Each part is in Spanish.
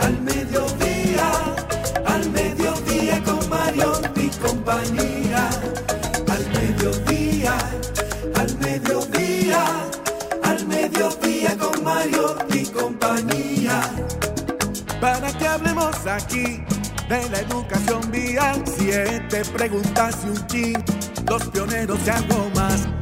al mediodía, al mediodía con Mario y compañía. Al mediodía, al mediodía, al mediodía con Mario y compañía para que hablemos aquí de la educación vial. Siete preguntas y un chin, los pioneros y algo más.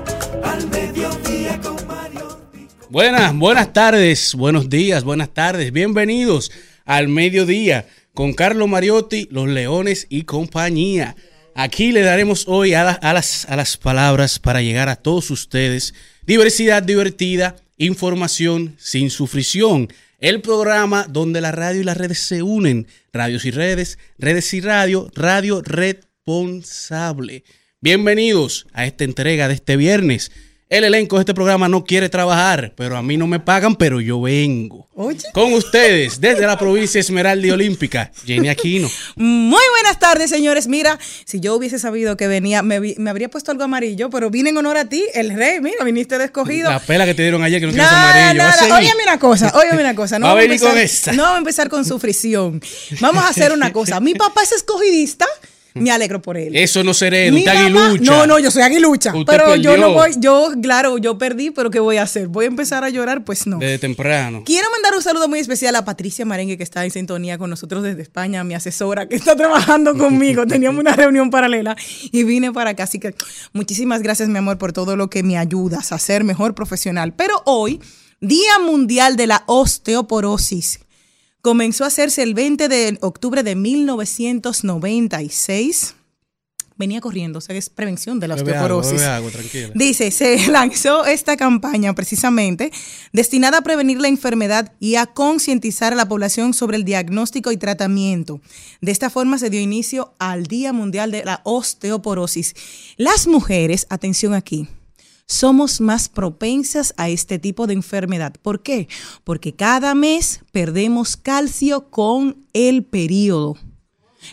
Buenas, buenas tardes, buenos días, buenas tardes. Bienvenidos al mediodía con Carlos Mariotti, Los Leones y compañía. Aquí le daremos hoy a, la- a las, a las palabras para llegar a todos ustedes. Diversidad divertida, información sin sufrición. El programa donde la radio y las redes se unen. Radios y redes, redes y radio, radio responsable. Bienvenidos a esta entrega de este viernes. El elenco de este programa no quiere trabajar, pero a mí no me pagan, pero yo vengo. Oye. Con ustedes, desde la provincia Esmeralda y Olímpica, Jenny Aquino. Muy buenas tardes, señores. Mira, si yo hubiese sabido que venía, me, vi- me habría puesto algo amarillo, pero vine en honor a ti, el rey. Mira, viniste de escogido. La pela que te dieron ayer que no tienes Nada, amarillo. A. Óyeme una cosa, óyeme una cosa. No Va a vamos venir con empezar- esa. No vamos a empezar con sufrición. Vamos a hacer una cosa. Mi papá es escogidista, me alegro por él. Eso no seré, usted mamá- aguilucha. No, no, yo soy aguilucha. Usted pero yo no voy, yo, claro, yo perdí, pero ¿qué voy a hacer? ¿Voy a empezar a llorar? Pues no. Desde temprano. Quiero mandar un saludo muy especial a Patricia Marengue, que está en sintonía con nosotros desde España, mi asesora, que está trabajando conmigo. Teníamos una reunión paralela y vine para acá. Así que muchísimas gracias, mi amor, por todo lo que me ayudas a ser mejor profesional. Pero hoy, Día Mundial de la Osteoporosis, comenzó a hacerse el 20 de octubre de 1996. Venía corriendo, o sea, es prevención de la Bebe agua, osteoporosis. bebe agua, tranquila. Dice, se lanzó esta campaña precisamente destinada a prevenir la enfermedad y a concientizar a la población sobre el diagnóstico y tratamiento. De esta forma se dio inicio al Día Mundial de la Osteoporosis. Las mujeres, atención aquí, somos más propensas a este tipo de enfermedad. ¿Por qué? Porque cada mes perdemos calcio con el periodo.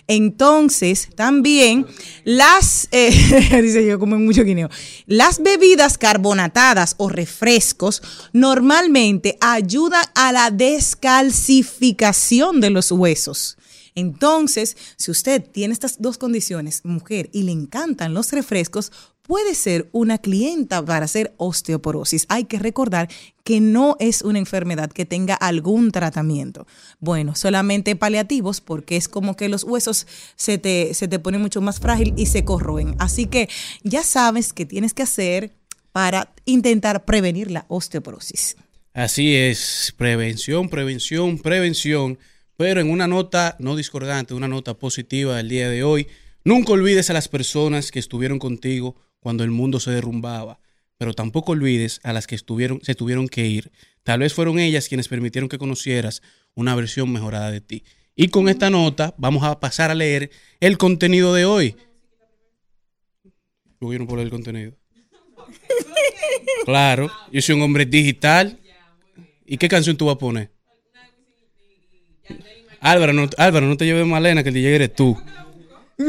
Entonces, también las, eh, dice yo como mucho guineo, las bebidas carbonatadas o refrescos normalmente ayudan a la descalcificación de los huesos. Entonces, si usted tiene estas dos condiciones, mujer, y le encantan los refrescos, puede ser una clienta para hacer osteoporosis. Hay que recordar que no es una enfermedad que tenga algún tratamiento. Bueno, solamente paliativos porque es como que los huesos se te, se te ponen mucho más frágil y se corroen. Así que ya sabes qué tienes que hacer para intentar prevenir la osteoporosis. Así es, prevención, prevención, prevención Pero en una nota no discordante, una nota positiva del día de hoy, nunca olvides a las personas que estuvieron contigo cuando el mundo se derrumbaba, pero tampoco olvides a las que estuvieron, se tuvieron que ir. Tal vez fueron ellas quienes permitieron que conocieras una versión mejorada de ti. Y con esta nota vamos a pasar a leer el contenido de hoy. Yo no el contenido. Claro, yo soy un hombre digital. ¿Y qué canción tú vas a poner? Álvaro, no, Álvaro, no te lleves Malena, que el DJ eres tú.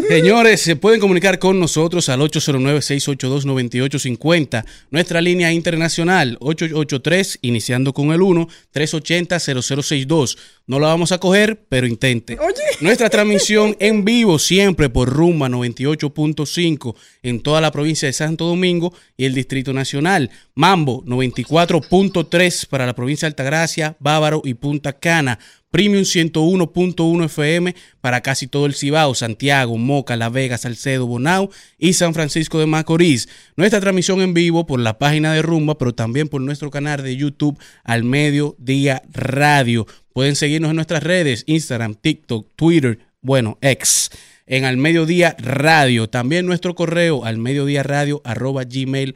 Señores, se pueden comunicar con nosotros al 809-682-9850, nuestra línea internacional 883, iniciando con el 1, 380-0062. No la vamos a coger, pero intente. Nuestra transmisión en vivo siempre por Rumba 98.5 en toda la provincia de Santo Domingo y el Distrito Nacional. Mambo 94.3 para la provincia de Altagracia, Bávaro y Punta Cana. Premium 101.1 FM para casi todo el Cibao, Santiago, Moca, La Vega, Salcedo, Bonao y San Francisco de Macorís. Nuestra transmisión en vivo por la página de Rumba, pero también por nuestro canal de YouTube Al Mediodía Radio. Pueden seguirnos en nuestras redes, Instagram, TikTok, Twitter, bueno, ex en Al Mediodía Radio. También nuestro correo al mediodía radio arroba gmail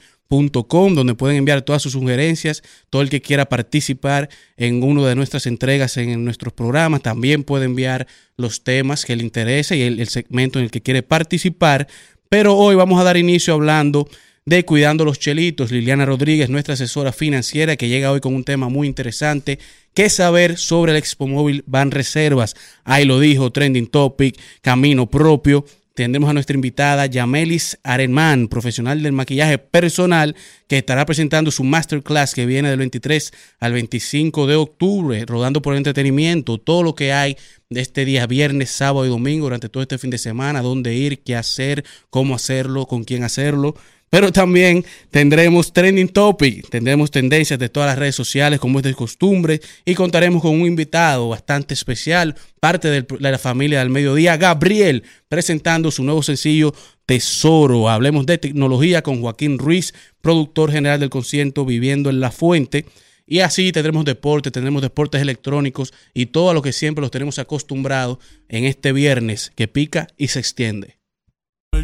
donde pueden enviar todas sus sugerencias. Todo el que quiera participar en una de nuestras entregas en, nuestros programas también puede enviar los temas que le interese y el, el segmento en el que quiere participar. Pero hoy vamos a dar inicio hablando de Cuidando los Chelitos. Liliana Rodríguez, nuestra asesora financiera, que llega hoy con un tema muy interesante. ¿Qué saber sobre el Expo Móvil Van Reservas? Ahí lo dijo, Trending Topic, Camino Propio. Tendremos a nuestra invitada Yamelis Arenman, profesional del maquillaje personal, que estará presentando su masterclass que viene del 23 al 25 de octubre, rodando por el entretenimiento, todo lo que hay de este día viernes, sábado y domingo durante todo este fin de semana, dónde ir, qué hacer, cómo hacerlo, con quién hacerlo. Pero también tendremos trending topic, tendremos tendencias de todas las redes sociales como es de costumbre y contaremos con un invitado bastante especial, parte de la familia del mediodía, Gabriel, presentando su nuevo sencillo Tesoro. Hablemos de tecnología con Joaquín Ruiz, productor general del concierto Viviendo en la Fuente. Y así tendremos deporte, tendremos deportes electrónicos y todo lo que siempre los tenemos acostumbrados en este viernes que pica y se extiende.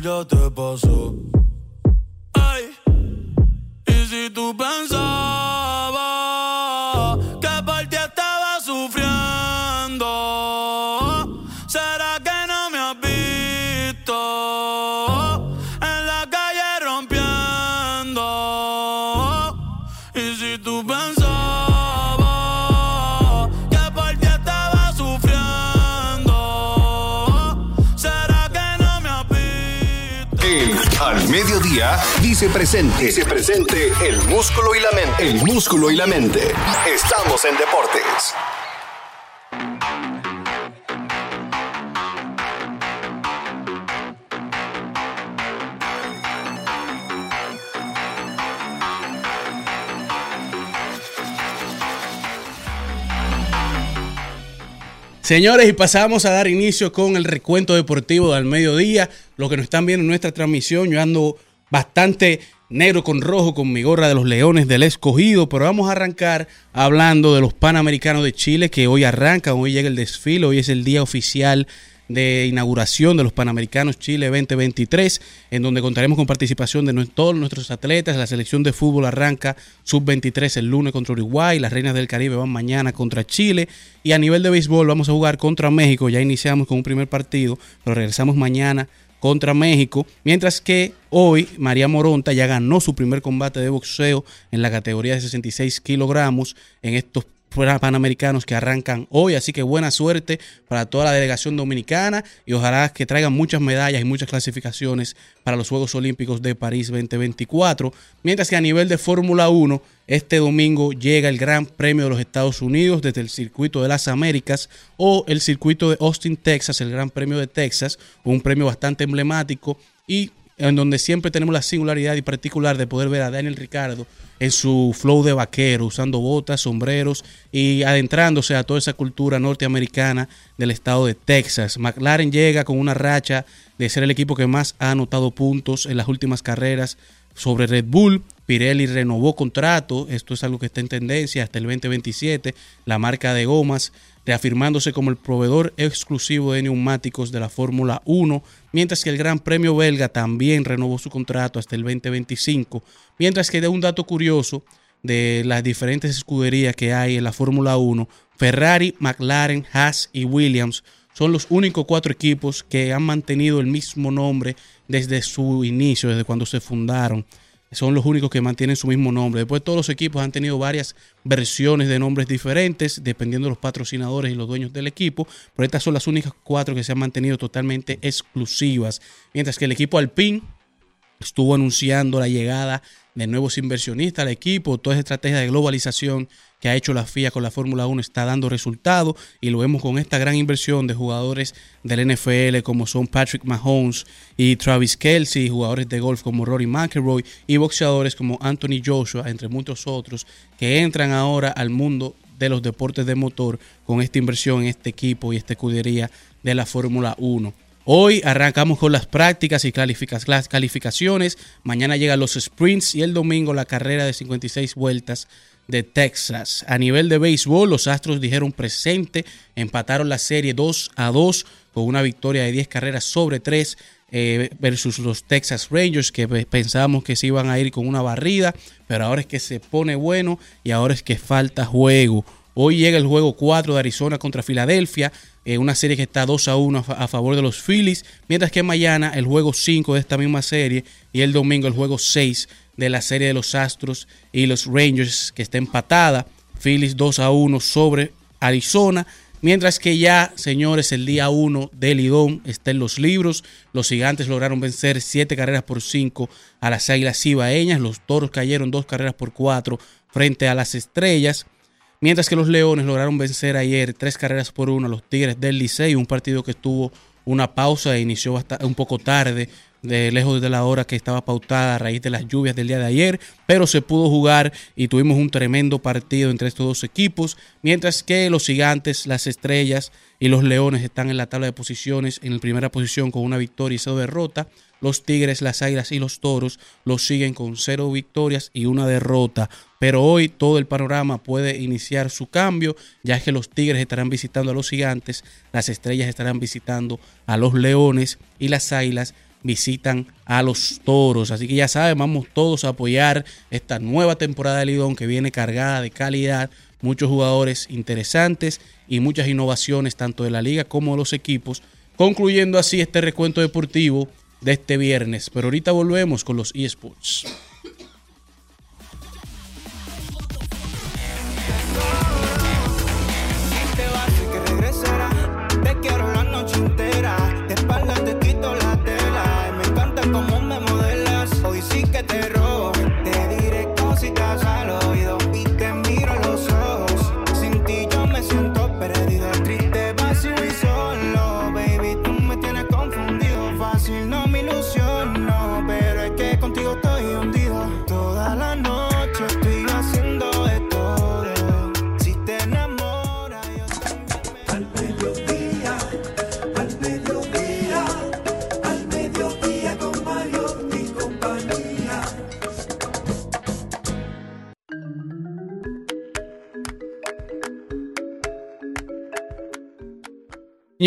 Ya te pasó. Ay, y si tú pensabas Dice presente. Dice presente el músculo y la mente. El músculo y la mente. Estamos en deportes. Señores, y pasamos a dar inicio con el recuento deportivo del mediodía. Los que nos están viendo en nuestra transmisión, yo ando bastante negro con rojo con mi gorra de los Leones del Escogido, pero vamos a arrancar hablando de los Panamericanos de Chile que hoy arrancan, hoy llega el desfile, hoy es el día oficial de inauguración de los Panamericanos Chile 2023, en donde contaremos con participación de todos nuestros atletas. La selección de fútbol arranca sub-23 el lunes contra Uruguay, las Reinas del Caribe van mañana contra Chile y a nivel de béisbol vamos a jugar contra México. Ya iniciamos con un primer partido, pero regresamos mañana contra México, mientras que hoy María Moronta ya ganó su primer combate de boxeo en la categoría de 66 kilogramos en estos panamericanos que arrancan hoy, así que buena suerte para toda la delegación dominicana y ojalá que traigan muchas medallas y muchas clasificaciones para los Juegos Olímpicos de París 2024, mientras que a nivel de Fórmula 1, este domingo llega el Gran Premio de los Estados Unidos desde el circuito de las Américas o el circuito de Austin, Texas, el Gran Premio de Texas, un premio bastante emblemático y en donde siempre tenemos la singularidad y particular de poder ver a Daniel Ricardo en su flow de vaquero, usando botas, sombreros y adentrándose a toda esa cultura norteamericana del estado de Texas. McLaren llega con una racha de ser el equipo que más ha anotado puntos en las últimas carreras sobre Red Bull. Pirelli renovó contrato, esto es algo que está en tendencia hasta el 2027. La marca de gomas reafirmándose como el proveedor exclusivo de neumáticos de la Fórmula 1, mientras que el Gran Premio belga también renovó su contrato hasta el 2025, mientras que de un dato curioso de las diferentes escuderías que hay en la Fórmula 1, Ferrari, McLaren, Haas y Williams son los únicos cuatro equipos que han mantenido el mismo nombre desde su inicio, desde cuando se fundaron. Son los únicos que mantienen su mismo nombre. Después todos los equipos han tenido varias versiones de nombres diferentes, dependiendo de los patrocinadores y los dueños del equipo. Pero estas son las únicas cuatro que se han mantenido totalmente exclusivas. Mientras que el equipo Alpine estuvo anunciando la llegada de nuevos inversionistas al equipo, toda esa estrategia de globalización que ha hecho la FIA con la Fórmula 1 está dando resultados y lo vemos con esta gran inversión de jugadores del NFL como son Patrick Mahomes y Travis Kelsey, jugadores de golf como Rory McIlroy y boxeadores como Anthony Joshua, entre muchos otros, que entran ahora al mundo de los deportes de motor con esta inversión en este equipo y esta escudería de la Fórmula 1. Hoy arrancamos con las prácticas y las calificaciones. Mañana llegan los sprints y el domingo la carrera de 56 vueltas de Texas. A nivel de béisbol, los Astros dijeron presente, empataron la serie 2 a 2 con una victoria de 10 carreras sobre 3 eh, versus los Texas Rangers que pensábamos que se iban a ir con una barrida, pero ahora es que se pone bueno y ahora es que falta juego. Hoy llega el juego 4 de Arizona contra Filadelfia, eh, una serie que está 2 a 1 a, a favor de los Phillies, mientras que mañana el juego 5 de esta misma serie y el domingo el juego 6 de la serie de los Astros y los Rangers que está empatada. Phillies 2 a 1 sobre Arizona. Mientras que ya, señores, el día 1 del Lidón está en los libros. Los gigantes lograron vencer 7 carreras por 5 a las águilas cibaeñas. Los toros cayeron 2 carreras por 4 frente a las estrellas. Mientras que los leones lograron vencer ayer 3 carreras por 1 a los tigres del Licey. Un partido que tuvo una pausa e inició un poco tarde de lejos de la hora que estaba pautada a raíz de las lluvias del día de ayer, pero se pudo jugar y tuvimos un tremendo partido entre estos dos equipos, mientras que los gigantes, las estrellas y los leones están en la tabla de posiciones en la primera posición con una victoria y cero derrota. Los Tigres, las Águilas y los Toros los siguen con cero victorias y una derrota. Pero hoy todo el panorama puede iniciar su cambio, ya que los Tigres estarán visitando a los Gigantes, las Estrellas estarán visitando a los Leones y las Águilas visitan a los toros. Así que ya saben, vamos todos a apoyar esta nueva temporada de Lidón que viene cargada de calidad, muchos jugadores interesantes y muchas innovaciones tanto de la liga como de los equipos, concluyendo así este recuento deportivo de este viernes. Pero ahorita volvemos con los eSports.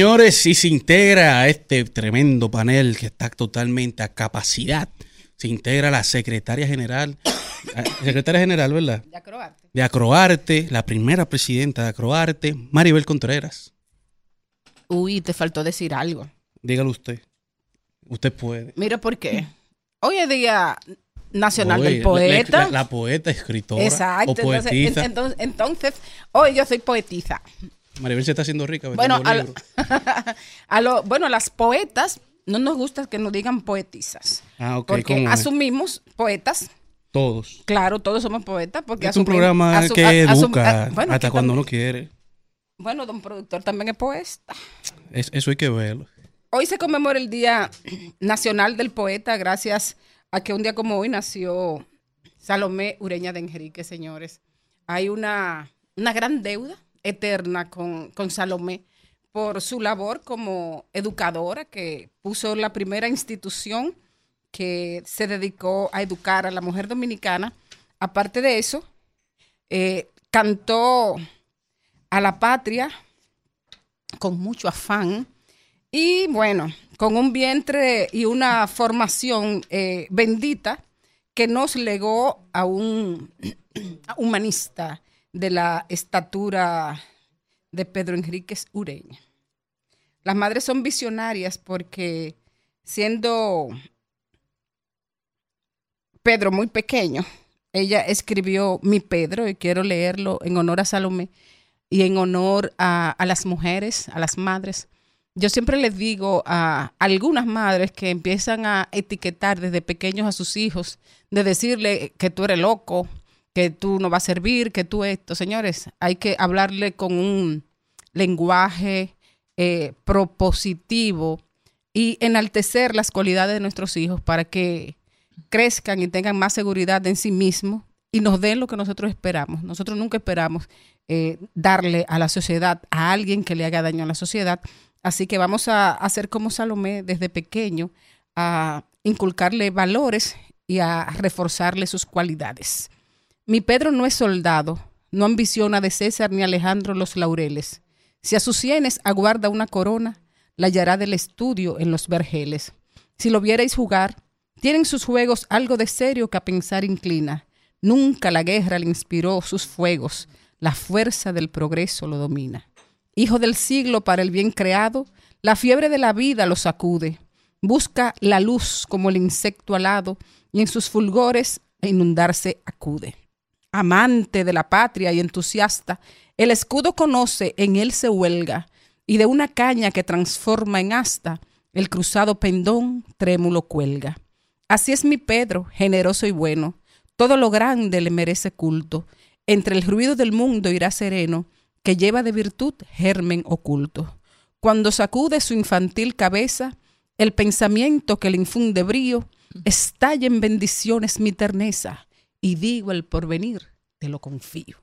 Señores, y se integra a este tremendo panel que está totalmente a capacidad. Se integra la secretaria general, secretaria general, ¿verdad? De Acroarte. De Acroarte, la primera presidenta de Acroarte, Maribel Contreras. Uy, te faltó decir algo. Dígalo usted. Usted puede. Mira por qué. Hoy es Día Nacional Oye, del Poeta. La, la poeta, escritora Exacto. o Entonces, poetisa. entonces, entonces, hoy yo soy poetisa. Maribel se está haciendo rica. Bueno, a, lo- libros. a lo- bueno, las poetas no nos gusta que nos digan poetisas. Ah, ok, porque asumimos poetas. Todos. Claro, todos somos poetas. Porque es un programa que educa bueno, hasta cuando uno quiere. Bueno, don productor también es poeta. Es- eso hay que verlo. Hoy se conmemora el Día Nacional del Poeta gracias a que un día como hoy nació Salomé Ureña de Enrique, señores. Hay una, una gran deuda eterna con, con Salomé por su labor como educadora que puso la primera institución que se dedicó a educar a la mujer dominicana. Aparte de eso, eh, cantó a la patria con mucho afán y bueno, con un vientre y una formación eh, bendita que nos legó a un humanista de la estatura de Pedro Enríquez Ureña. Las madres son visionarias porque siendo Pedro muy pequeño, ella escribió Mi Pedro y quiero leerlo en honor a Salomé y en honor a, a las mujeres, a las madres. Yo siempre les digo a algunas madres que empiezan a etiquetar desde pequeños a sus hijos, de decirle que tú eres loco, que tú no vas a servir, que tú esto. Señores, hay que hablarle con un lenguaje eh, propositivo y enaltecer las cualidades de nuestros hijos para que crezcan y tengan más seguridad en sí mismos y nos den lo que nosotros esperamos. Nosotros nunca esperamos eh, darle a la sociedad, a alguien que le haga daño a la sociedad. Así que vamos a hacer como Salomé desde pequeño, a inculcarle valores y a reforzarle sus cualidades. Mi Pedro no es soldado, no ambiciona de César ni Alejandro los laureles. Si a sus sienes aguarda una corona, la hallará del estudio en los vergeles. Si lo vierais jugar, tienen sus juegos algo de serio que a pensar inclina. Nunca la guerra le inspiró sus fuegos, la fuerza del progreso lo domina. Hijo del siglo para el bien creado, la fiebre de la vida lo sacude. Busca la luz como el insecto alado y en sus fulgores a inundarse acude. Amante de la patria y entusiasta, el escudo conoce, en él se huelga, y de una caña que transforma en asta, el cruzado pendón trémulo cuelga. Así es mi Pedro, generoso y bueno, todo lo grande le merece culto, entre el ruido del mundo irá sereno, que lleva de virtud germen oculto. Cuando sacude su infantil cabeza, el pensamiento que le infunde brío, estalla en bendiciones mi terneza, y digo el porvenir, te lo confío.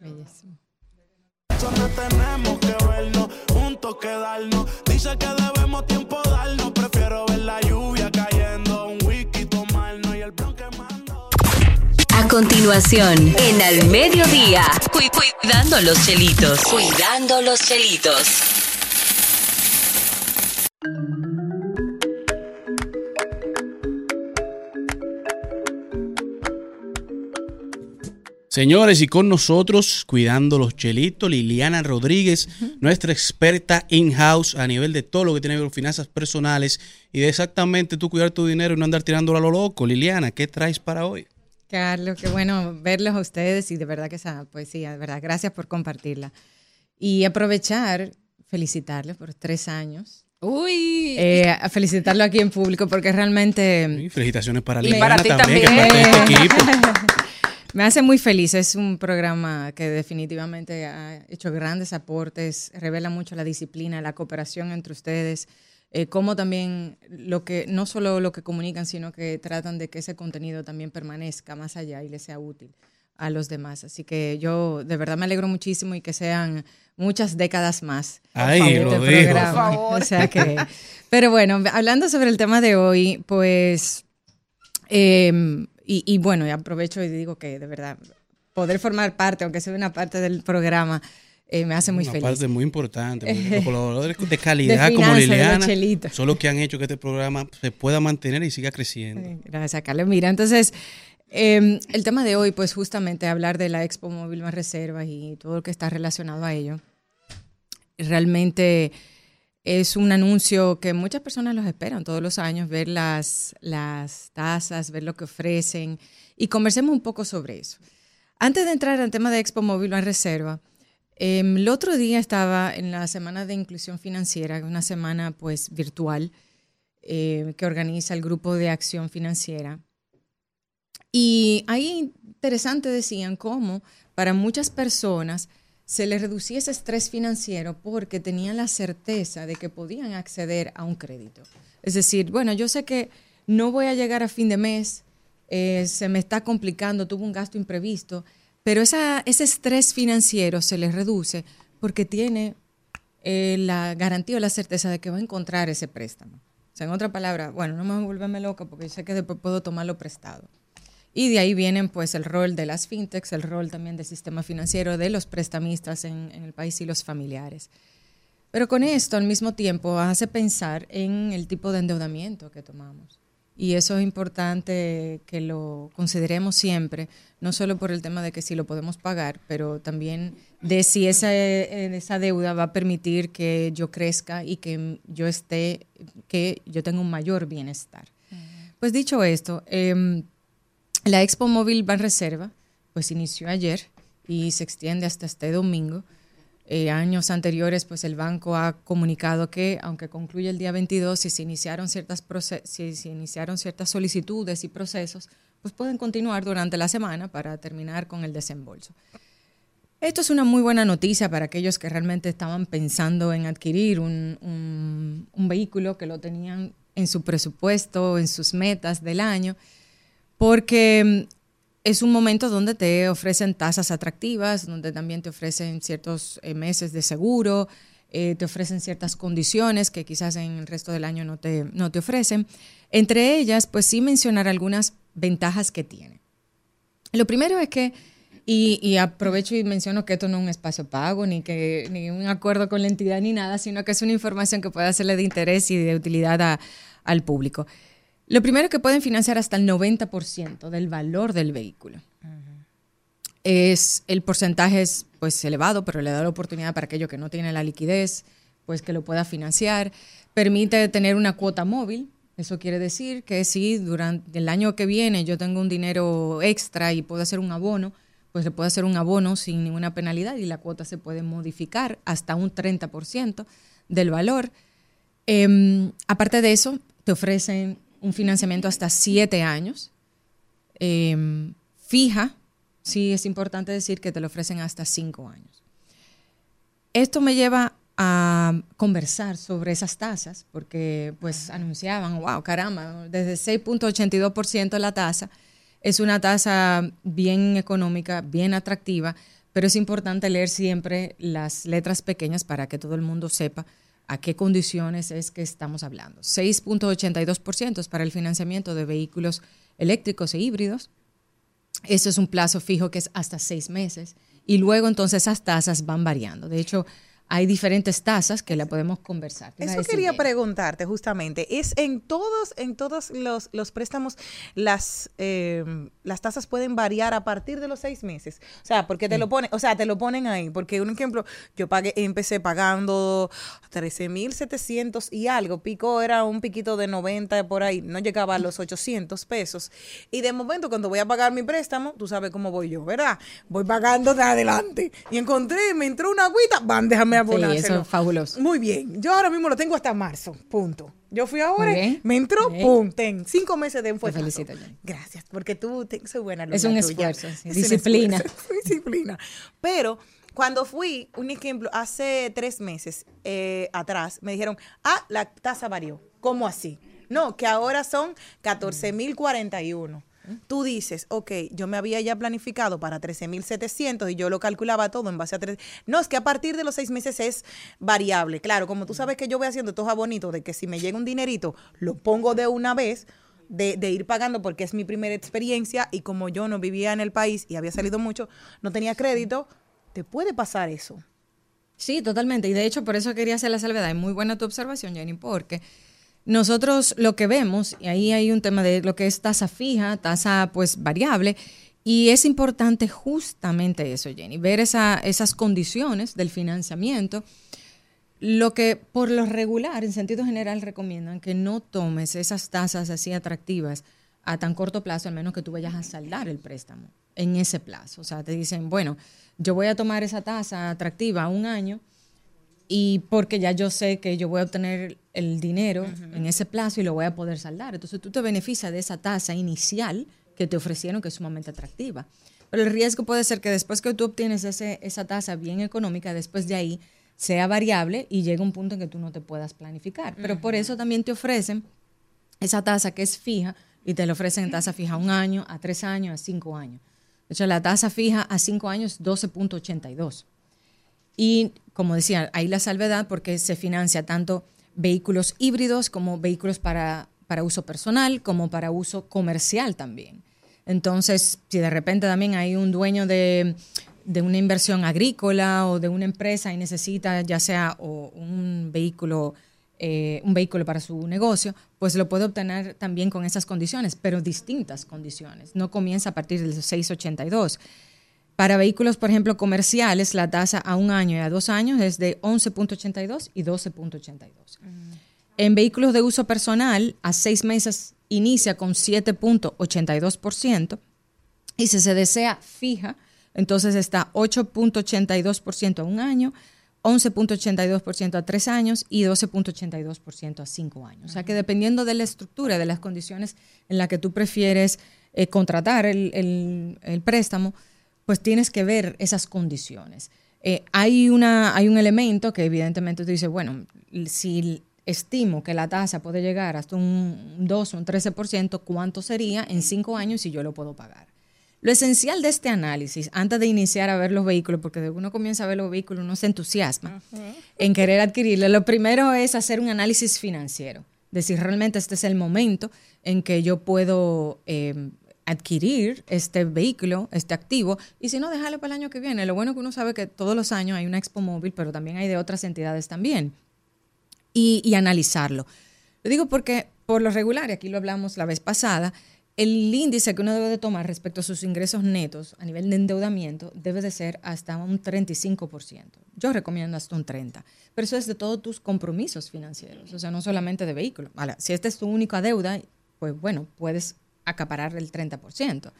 No tenemos que vernos, juntos quedarnos. Dice que debemos tiempo darnos. Prefiero ver la lluvia cayendo, un whisky tomarnos y el blon quemando. A continuación, en Al Mediodía, cu- cuidando los chelitos. Cuidando los chelitos. Señores, y con nosotros, cuidando los chelitos, Liliana Rodríguez, nuestra experta in-house a nivel de todo lo que tiene que ver con finanzas personales y de exactamente tú cuidar tu dinero y no andar tirándolo a lo loco. Liliana, ¿qué traes para hoy? Carlos, qué bueno verlos a ustedes y de verdad que esa poesía, de verdad, gracias por compartirla. Y aprovechar, felicitarles por tres años, Uy, eh, a felicitarlo aquí en público porque realmente Y felicitaciones para Y Liliana para ti también, que también. es parte de este equipo. me hace muy feliz. Es un programa que definitivamente ha hecho grandes aportes, revela mucho la disciplina, la cooperación entre ustedes, eh, cómo también lo que, no solo lo que comunican, sino que tratan de que ese contenido también permanezca más allá y les sea útil a los demás. Así que yo de verdad me alegro muchísimo y que sean muchas décadas más. Ay, lo este programa. Por favor. O sea que, pero bueno, hablando sobre el tema de hoy, pues eh, y, y bueno, y aprovecho y digo que de verdad poder formar parte, aunque sea una parte del programa, eh, me hace muy Una feliz. parte muy importante. Los colaboradores de calidad De como finanzas, Liliana son los que han hecho que este programa se pueda mantener y siga creciendo. Gracias, Carlos. Mira, entonces, eh, el tema de hoy, pues justamente hablar de la Expo Móvil Más Reservas y todo lo que está relacionado a ello. Realmente es un anuncio que muchas personas los esperan todos los años, ver las, las tasas, ver lo que ofrecen y conversemos un poco sobre eso. Antes de entrar al tema de Expo Móvil Más Reserva, eh, el otro día estaba en la Semana de Inclusión Financiera, una semana pues virtual, eh, que organiza el Grupo de Acción Financiera. Y ahí interesante decían cómo para muchas personas se les reducía ese estrés financiero porque tenían la certeza de que podían acceder a un crédito. Es decir, bueno, yo sé que no voy a llegar a fin de mes, eh, se me está complicando, tuve un gasto imprevisto, pero esa, ese estrés financiero se les reduce porque tiene eh, la garantía o la certeza de que va a encontrar ese préstamo. O sea, en otra palabra, bueno, no me volverme loca porque sé que después puedo tomarlo prestado. Y de ahí vienen pues el rol de las fintechs, el rol también del sistema financiero, de los prestamistas en, en el país y los familiares. Pero con esto, al mismo tiempo, hace pensar en el tipo de endeudamiento que tomamos. Y eso es importante que lo consideremos siempre, no solo por el tema de que si lo podemos pagar, pero también de si esa, eh, esa deuda va a permitir que yo crezca y que yo esté, que yo tenga un mayor bienestar. Pues dicho esto, em, la Expo Móvil Reserva pues inició ayer y se extiende hasta este domingo. Eh, años anteriores, pues el banco ha comunicado que, aunque concluye el día 22, si se iniciaron ciertas, si iniciaron ciertas solicitudes y procesos, pues pueden continuar durante la semana para terminar con el desembolso. Esto es una muy buena noticia para aquellos que realmente estaban pensando en adquirir un, un vehículo, que lo tenían en su presupuesto, en sus metas del año, porque es un momento donde te ofrecen tasas atractivas, donde también te ofrecen ciertos eh, meses de seguro, eh, te ofrecen ciertas condiciones que quizás en el resto del año no te, no te ofrecen. Entre ellas, pues sí mencionar algunas ventajas que tiene. Lo primero es que, y, aprovecho y menciono que esto no es un espacio pago, ni, que, ni un acuerdo con la entidad, ni nada, sino que es una información que puede hacerle de interés y de utilidad al público. Lo primero es que pueden financiar hasta el 90% del valor del vehículo. Es, el porcentaje es pues elevado, pero le da la oportunidad para aquello que no tiene la liquidez, pues que lo pueda financiar. Permite tener una cuota móvil. Eso quiere decir que si durante el año que viene yo tengo un dinero extra y puedo hacer un abono, pues le puedo hacer un abono sin ninguna penalidad y la cuota se puede modificar hasta un 30% del valor. Eh, aparte de eso, te ofrecen un financiamiento hasta siete años. Eh, fija, sí es importante decir que te lo ofrecen hasta cinco años. Esto me lleva a conversar sobre esas tasas, porque pues anunciaban, wow, caramba, desde 6.82% la tasa, es una tasa bien económica, bien atractiva, pero es importante leer siempre las letras pequeñas para que todo el mundo sepa a qué condiciones es que estamos hablando. 6.82% es para el financiamiento de vehículos eléctricos e híbridos. Eso es un plazo fijo que es hasta seis meses. Y luego entonces esas tasas van variando. De hecho, hay diferentes tasas que la podemos conversar. Eso quería preguntarte justamente. ¿Es en todos, en todos los, los préstamos las, eh, las tasas pueden variar a partir de los seis meses? O sea, porque te lo ponen, o sea, te lo ponen ahí. Porque un ejemplo, yo pagué, empecé pagando 13.700 y algo. Pico era un piquito de 90 por ahí. No llegaba a los 800 pesos. Y de momento, cuando voy a pagar mi préstamo, tú sabes cómo voy yo, ¿verdad? Voy pagando de adelante. Y encontré, me entró una agüita, van, déjame Sí, eso es fabuloso. Muy bien. Yo ahora mismo lo tengo hasta marzo. Punto. Yo fui ahora, me entró, pum, ten, cinco meses de enfoque. felicito, Gracias, porque tú te, soy buena. Es un esfuerzo, sí. disciplina. disciplina. Pero cuando fui, un ejemplo, hace tres meses eh, atrás, me dijeron, ah, la tasa varió. ¿Cómo así? No, que ahora son 14.041 tú dices, ok, yo me había ya planificado para 13.700 y yo lo calculaba todo en base a tres. No, es que a partir de los seis meses es variable. Claro, como tú sabes que yo voy haciendo estos abonitos de que si me llega un dinerito, lo pongo de una vez. De, de, ir pagando porque es mi primera experiencia y como yo no vivía en el país y había salido mucho, no tenía crédito, te puede pasar eso. Sí, totalmente. Y de hecho, por eso quería hacer la salvedad. Es muy buena tu observación, Jenny, porque nosotros lo que vemos, y ahí hay un tema de lo que es tasa fija, tasa pues variable, y es importante justamente eso, Jenny, ver esa, esas condiciones del financiamiento. Lo que por lo regular, en sentido general, recomiendan que no tomes esas tasas así atractivas a tan corto plazo, al menos que tú vayas a saldar el préstamo en ese plazo. O sea, te dicen, bueno, yo voy a tomar esa tasa atractiva un año, y porque ya yo sé que yo voy a obtener el dinero en ese plazo y lo voy a poder saldar. Entonces tú te beneficias de esa tasa inicial que te ofrecieron, que es sumamente atractiva. Pero el riesgo puede ser que después que tú obtienes ese, esa tasa bien económica, después de ahí sea variable y llegue un punto en que tú no te puedas planificar. Pero por eso también te ofrecen esa tasa que es fija y te la ofrecen en tasa fija a un año, a tres años, a cinco años. De hecho, la tasa fija a cinco años es 12.82. Y como decía, hay la salvedad porque se financia tanto vehículos híbridos como vehículos para, para uso personal, como para uso comercial también. Entonces, si de repente también hay un dueño de de una inversión agrícola o de una empresa y necesita ya sea o un vehículo eh, un vehículo para su negocio, pues lo puede obtener también con esas condiciones, pero distintas condiciones. No comienza a partir del 682. Para vehículos, por ejemplo, comerciales, la tasa a un año y a dos años es de 11.82 y 12.82. En vehículos de uso personal, a seis meses inicia con 7.82% y si se desea fija, entonces está 8.82% a un año, 11.82% a tres años y 12.82% a cinco años. O sea que dependiendo de la estructura, de las condiciones en las que tú prefieres eh, contratar el, el- el préstamo, pues tienes que ver esas condiciones. Eh, hay, una, hay un elemento que evidentemente tú dices, bueno, si estimo que la tasa puede llegar hasta un 2 o un 13%, ¿cuánto sería en cinco años si yo lo puedo pagar? Lo esencial de este análisis, antes de iniciar a ver los vehículos, porque de uno comienza a ver los vehículos, uno se entusiasma en querer adquirirlo. Lo primero es hacer un análisis financiero, decir realmente este es el momento en que yo puedo eh, adquirir este vehículo, este activo, y si no, dejarlo para el año que viene. Lo bueno que uno sabe que todos los años hay una Expo Móvil, pero también hay de otras entidades también y, analizarlo. Lo digo porque por lo regular, y aquí lo hablamos la vez pasada, el índice que uno debe de tomar respecto a sus ingresos netos a nivel de endeudamiento debe de ser hasta un 35%. Yo recomiendo hasta un 30%, pero eso es de todos tus compromisos financieros, o sea, no solamente de vehículos. Ahora, si esta es tu única deuda, pues bueno, puedes acaparar el 30%.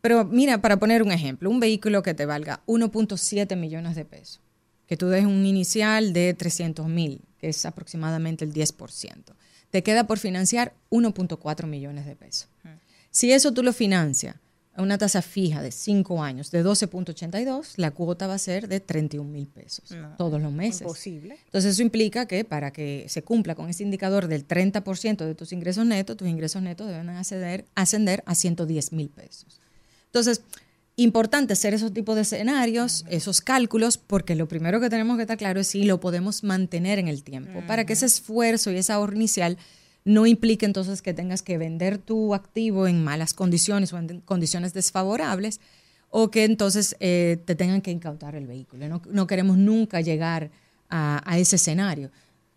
Pero mira, para poner un ejemplo, un vehículo que te valga 1.7 millones de pesos, que tú des un inicial de 300 mil, que es aproximadamente el 10%. Te queda por financiar 1.4 millones de pesos. Si eso tú lo financias a una tasa fija de 5 años de 12.82, la cuota va a ser de 31 mil pesos todos los meses. Imposible. Entonces eso implica que para que se cumpla con ese indicador del 30% de tus ingresos netos, tus ingresos netos deben ascender, ascender a 110 mil pesos. Entonces, importante hacer esos tipos de escenarios, esos cálculos, porque lo primero que tenemos que estar claro es si lo podemos mantener en el tiempo, para que ese esfuerzo y ese ahorro inicial no implique entonces que tengas que vender tu activo en malas condiciones o en condiciones desfavorables o que entonces eh, te tengan que incautar el vehículo. No, queremos nunca llegar a, ese escenario.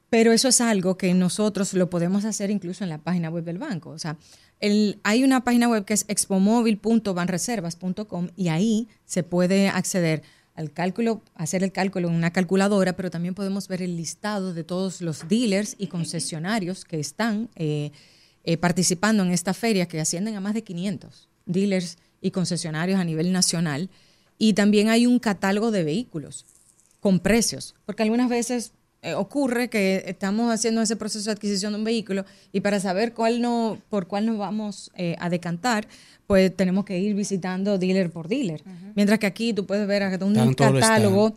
Pero eso es algo que nosotros lo podemos hacer incluso en la página web del banco. O sea, hay una página web que es expomóvil.banreservas.com y ahí se puede acceder al cálculo, hacer el cálculo en una calculadora, pero también podemos ver el listado de todos los dealers y concesionarios que están eh, eh, participando en esta feria, que ascienden a más de 500 dealers y concesionarios a nivel nacional. Y también hay un catálogo de vehículos con precios, porque algunas veces eh, ocurre que estamos haciendo ese proceso de adquisición de un vehículo y para saber cuál no, por cuál nos vamos eh, a decantar, pues tenemos que ir visitando dealer por dealer. Mientras que aquí tú puedes ver hasta un catálogo.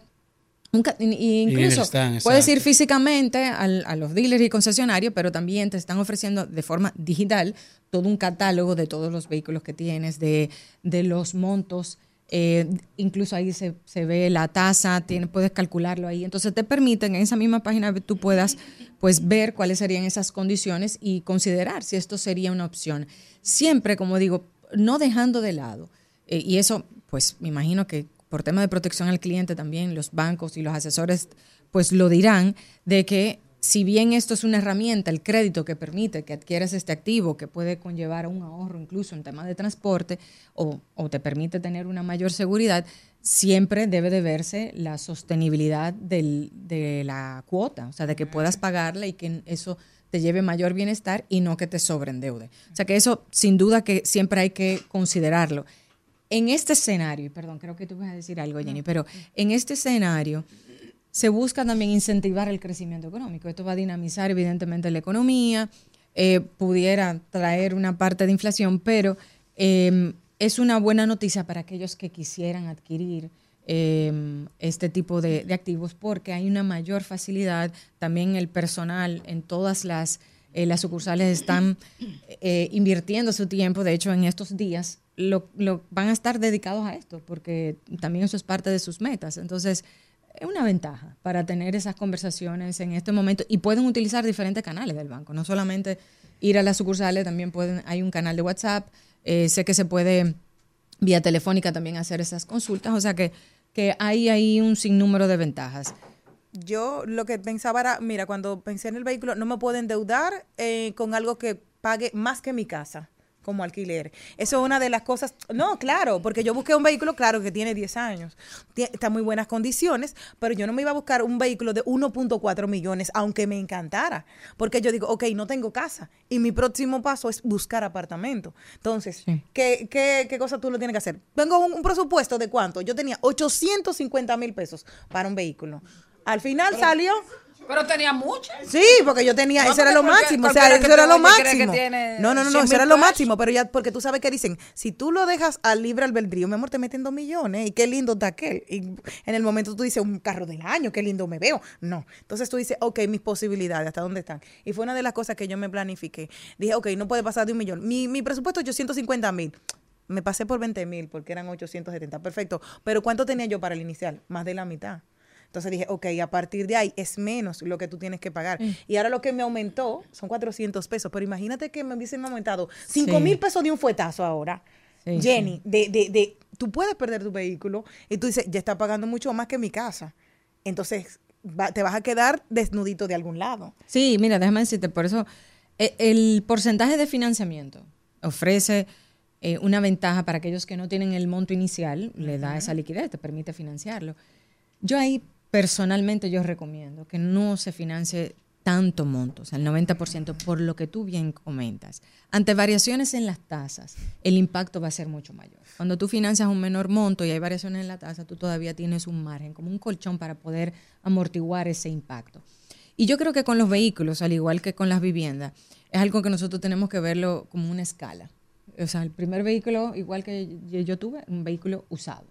un ca- y- incluso stand, puedes ir físicamente al- a los dealers y concesionarios, pero también te están ofreciendo de forma digital todo un catálogo de todos los vehículos que tienes, de, de los montos. Eh, incluso ahí se, se ve la tasa, tiene, puedes calcularlo ahí. Entonces te permiten en esa misma página que tú puedas pues ver cuáles serían esas condiciones y considerar si esto sería una opción. Siempre, como digo, no dejando de lado, eh, y eso pues me imagino que por tema de protección al cliente también los bancos y los asesores pues lo dirán de que si bien esto es una herramienta, el crédito que permite que adquieras este activo, que puede conllevar a un ahorro incluso en tema de transporte o, o te permite tener una mayor seguridad, siempre debe de verse la sostenibilidad del- de la cuota, o sea, de que puedas pagarla y que eso te lleve mayor bienestar y no que te sobreendeude. O sea, que eso sin duda que siempre hay que considerarlo. En este escenario, y perdón, creo que tú vas a decir algo, Jenny, pero en este escenario se busca también incentivar el crecimiento económico. Esto va a dinamizar evidentemente la economía, eh, pudiera traer una parte de inflación, pero eh, es una buena noticia para aquellos que quisieran adquirir eh, este tipo de, de activos porque hay una mayor facilidad. También el personal en todas las, eh, las sucursales están eh, invirtiendo su tiempo. De hecho, en estos días lo, lo- van a estar dedicados a esto porque también eso es parte de sus metas. Entonces, es una ventaja para tener esas conversaciones en este momento y pueden utilizar diferentes canales del banco, no solamente ir a las sucursales, también pueden, hay un canal de WhatsApp, eh, sé que se puede vía telefónica también hacer esas consultas, o sea que que hay ahí un sinnúmero de ventajas. Yo lo que pensaba era, mira, cuando pensé en el vehículo, no me puedo endeudar eh, con algo que pague más que mi casa como alquiler. Eso es una de las cosas, no, claro, porque yo busqué un vehículo, claro, que tiene 10 años, está en muy buenas condiciones, pero yo no me iba a buscar un vehículo de 1.4 millones, aunque me encantara, porque yo digo, ok, no tengo casa, y mi próximo paso es buscar apartamento. Entonces, Sí. ¿qué, qué, qué cosa tú lo tienes que hacer? Tengo un, un presupuesto de cuánto, yo tenía 850 mil pesos para un vehículo. Al final salió... Pero tenía mucho. Sí, porque yo tenía, No, eso era lo máximo, o sea, eso era lo máximo. No, no, no, no, 100 eso era lo máximo, pero ya, porque tú sabes que dicen, si tú lo dejas al libre albedrío, mi amor, te meten dos millones, y qué lindo está aquel. Y en el momento tú dices, un carro del año, qué lindo me veo. No. Entonces tú dices, ok, mis posibilidades, ¿hasta dónde están? Y fue una de las cosas que yo me planifiqué. Dije, ok, no puede pasar de un millón. Mi, mi presupuesto es 850 mil. Me pasé por 20 mil porque eran 870. Perfecto. Pero ¿cuánto tenía yo para el inicial? Más de la mitad. Entonces dije, ok, a partir de ahí es menos lo que tú tienes que pagar. Y ahora lo que me aumentó son 400 pesos. Pero imagínate que me hubiesen aumentado 5 Sí. mil pesos de un fuetazo ahora. Sí, Jenny, De, de, de, tú puedes perder tu vehículo y tú dices, ya está pagando mucho más que mi casa. Entonces va- te vas a quedar desnudito de algún lado. Sí, mira, déjame decirte, por eso eh, el porcentaje de financiamiento ofrece eh, una ventaja para aquellos que no tienen el monto inicial, le da esa liquidez, te permite financiarlo. Yo ahí personalmente yo recomiendo que no se financie tanto monto, o sea, el 90% por lo que tú bien comentas. Ante variaciones en las tasas, el impacto va a ser mucho mayor. Cuando tú financias un menor monto y hay variaciones en la tasa, tú todavía tienes un margen, como un colchón para poder amortiguar ese impacto. Y yo creo que con los vehículos, al igual que con las viviendas, es algo que nosotros tenemos que verlo como una escala. O sea, el primer vehículo, igual que yo, tuve, un vehículo usado.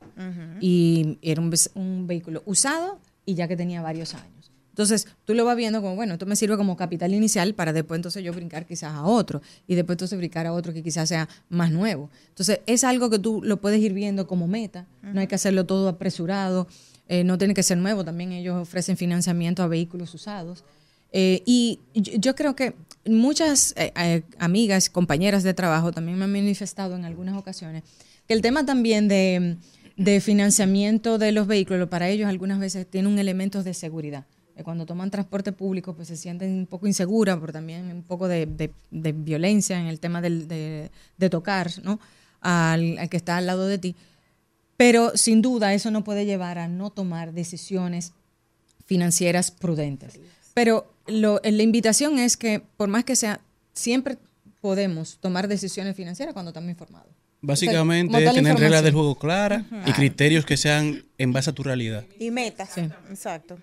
Y era un vehículo usado y ya que tenía varios años. Entonces, tú lo vas viendo como, bueno, esto me sirve como capital inicial para después entonces yo brincar quizás a otro y después entonces brincar a otro que quizás sea más nuevo. Entonces, es algo que tú lo puedes ir viendo como meta, no hay que hacerlo todo apresurado, eh, no tiene que ser nuevo, también ellos ofrecen financiamiento a vehículos usados. Eh, y yo, yo creo que muchas eh, eh, amigas, compañeras de trabajo también me han manifestado en algunas ocasiones que el tema también de, de financiamiento de los vehículos para ellos algunas veces tiene un elemento de seguridad. Eh, Cuando toman transporte público, pues se sienten un poco inseguras, pero también un poco de, violencia en el tema de, tocar ¿no? al, que está al lado de ti. Pero sin duda eso no puede llevar a no tomar decisiones financieras prudentes. Pero lo- la invitación es que, por más que sea, siempre podemos tomar decisiones financieras cuando estamos informados. Básicamente es tener reglas del juego claras y criterios que sean en base a tu realidad. Y metas. Exacto.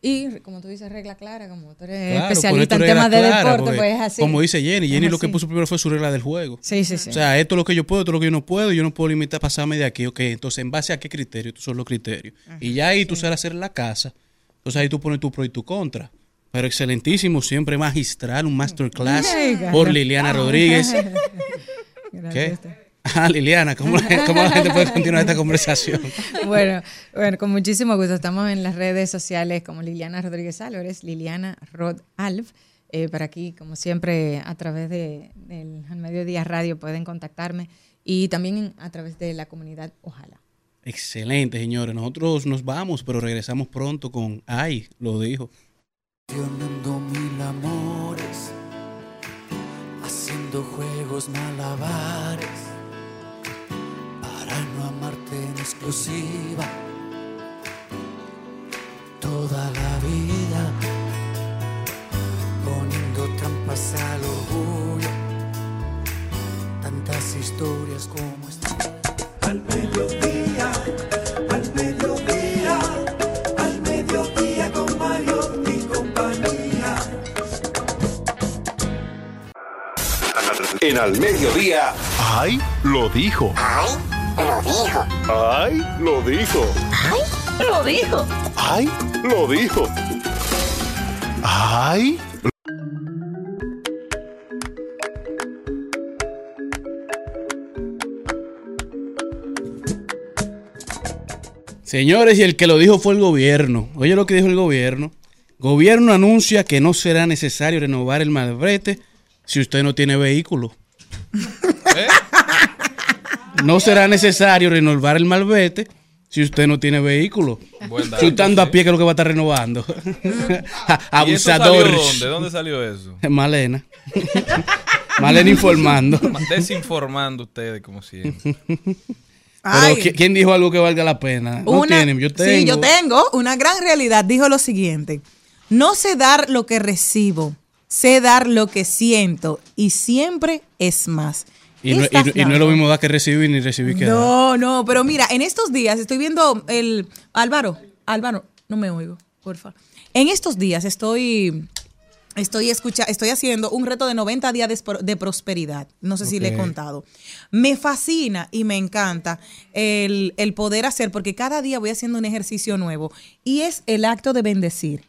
Y como tú dices, regla clara, como tú eres Claro, especialista en temas de clara, deporte, pues es así. Como dice Jenny, Jenny lo que puso primero fue su regla del juego. Sí, sí, sí. O sea, esto es lo que yo puedo, esto es lo que yo no puedo, yo no puedo limitar pasarme de aquí, ok. Entonces, ¿en base a qué criterio? Estos son los criterios. y ya ahí tú sabes hacer la casa. Entonces ahí tú pones tu pro y tu contra. Pero excelentísimo, siempre magistral, un masterclass Ay, por. Liliana Rodríguez. Gracias ¿Qué? Ah, Liliana, ¿cómo, la- cómo la gente puede continuar esta conversación? bueno, bueno, con muchísimo gusto. Estamos en las redes sociales como Liliana Rodríguez Álvarez, Liliana Rod Alf. Eh, para aquí, como siempre, a través de, del Al Mediodía Radio pueden contactarme y también a través de la comunidad Ojalá. Excelente, señores. Nosotros nos vamos, pero regresamos pronto con Ay, lo dijo. Mil amores, haciendo juegos malabares, para no amarte en exclusiva toda la vida, poniendo trampas al orgullo, tantas historias como esta. Al mediodía, al mediodía, al mediodía con Mario y compañía. En Al Mediodía. ¡Ay! Lo dijo. ¡Ay! Lo dijo. ¡Ay! Lo dijo. Lo dijo. ¡Ay! Lo dijo. ¡Ay! Señores, y el que lo dijo fue el gobierno. Oye lo que dijo el gobierno. Gobierno anuncia que no será necesario renovar el malbrete si usted no tiene vehículo. ¿Eh? No será necesario renovar el malvete Si usted no tiene vehículo. Si usted anda a pie, que es lo que va a estar renovando. ¿Y eso salió Abusadores. dónde? ¿Dónde salió eso? Malena. Malena informando. Ma- Desinformando ustedes, como siempre. Pero Ay. ¿qui- ¿quién dijo algo que valga la pena? No Una- tienen, yo tengo. Sí, yo tengo. Una gran realidad dijo lo siguiente. No sé dar lo que recibo, sé dar lo que siento y siempre es más. Y no, y no- y no es lo mismo dar que recibir ni recibir que dar. No, no, pero mira, en estos días estoy viendo el... Álvaro, Álvaro, no me oigo, porfa. En estos días estoy... Estoy, escucha, estoy haciendo un reto de 90 días de, prosperidad. No sé si le he contado. Me fascina y me encanta el, el poder hacer, porque cada día voy haciendo un ejercicio nuevo. Y es el acto de bendecir.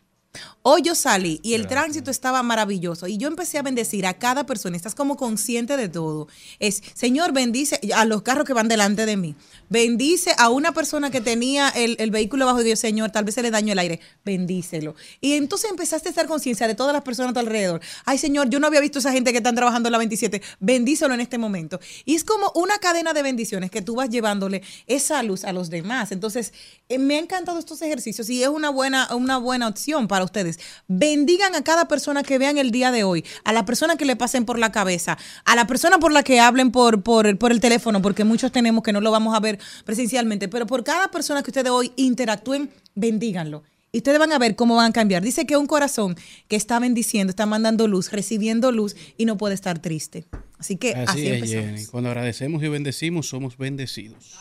Hoy yo salí y el tránsito estaba maravilloso y yo empecé a bendecir a cada persona. Estás como consciente de todo. Es, Señor, bendice a los carros que van delante de mí. Bendice a una persona que tenía el, el vehículo bajo Dios, Señor, tal vez se le dañó el aire. Bendícelo. Y entonces empezaste a estar conciencia de todas las personas a tu alrededor. Ay, Señor, yo no había visto esa gente que están trabajando en la 27. Bendícelo en este momento. Y es como una cadena de bendiciones que tú vas llevándole esa luz a los demás. Entonces, eh, me han encantado estos ejercicios y es una buena, una buena opción para ustedes. Bendigan a cada persona que vean el día de hoy, a la persona que le pasen por la cabeza, a la persona por la que hablen por, por, por el teléfono, porque muchos tenemos que no lo vamos a ver presencialmente, pero por cada persona que ustedes hoy interactúen, bendíganlo. Y ustedes van a ver cómo van a cambiar. Dice que un corazón que está bendiciendo, está mandando luz, recibiendo luz y no puede estar triste. Así que así, Así es, empezamos. Jenny. Cuando agradecemos y bendecimos, somos bendecidos.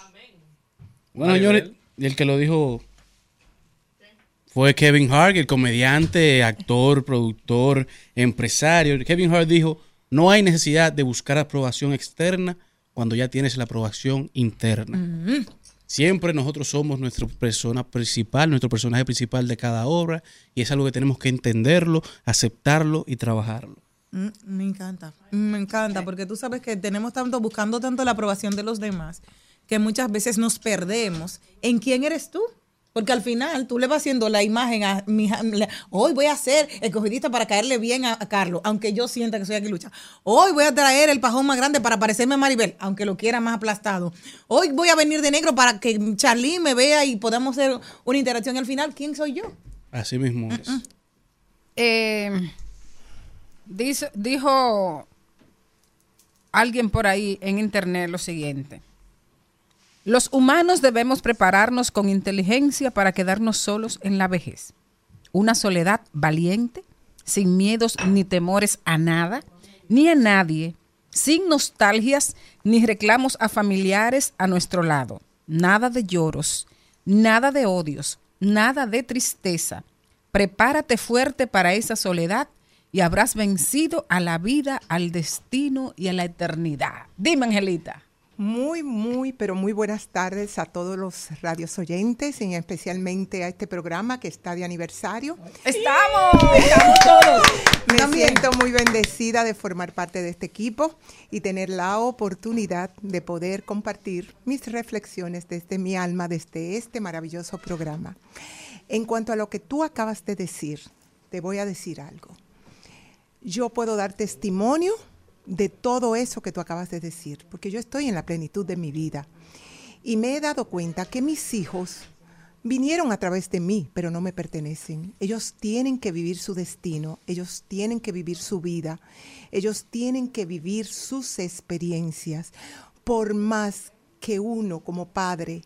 Bueno, señores, y el que lo dijo fue Kevin Hart, el comediante, actor, productor, empresario. Kevin Hart dijo, no hay necesidad de buscar aprobación externa cuando ya tienes la aprobación interna. Siempre nosotros somos nuestra persona principal, nuestro personaje principal de cada obra y es algo que tenemos que entenderlo, aceptarlo y trabajarlo. Mm, Me encanta, me encanta, porque tú sabes que tenemos tanto, buscando tanto la aprobación de los demás, que muchas veces nos perdemos en quién eres tú. Porque al final tú le vas haciendo la imagen a mi hoy voy a ser escogidista para caerle bien a, a Carlos, aunque yo sienta que soy aquí lucha. Hoy voy a traer el pajón más grande para parecerme a Maribel, aunque lo quiera más aplastado. Hoy voy a venir de negro para que Charly me vea y podamos hacer una interacción. Y al final, ¿quién soy yo? Así mismo es. Eh, dice- dijo alguien por ahí en internet lo siguiente. Los humanos debemos prepararnos con inteligencia para quedarnos solos en la vejez. Una soledad valiente, sin miedos ni temores a nada, ni a nadie, sin nostalgias ni reclamos a familiares a nuestro lado. Nada de lloros, nada de odios, nada de tristeza. Prepárate fuerte para esa soledad y habrás vencido a la vida, al destino y a la eternidad. Dime, Angelita. Muy, muy, pero muy buenas tardes a todos los radios oyentes y especialmente a este programa que está de aniversario. ¡Estamos! ¡Estamos todos! Me siento muy bendecida de formar parte de este equipo y tener la oportunidad de poder compartir mis reflexiones desde mi alma, desde este maravilloso programa. En cuanto a lo que tú acabas de decir, te voy a decir algo. Yo puedo dar testimonio de todo eso que tú acabas de decir, porque yo estoy en la plenitud de mi vida. Y me he dado cuenta que mis hijos vinieron a través de mí, pero no me pertenecen. Ellos tienen que vivir su destino, ellos tienen que vivir su vida, ellos tienen que vivir sus experiencias, por más que uno como padre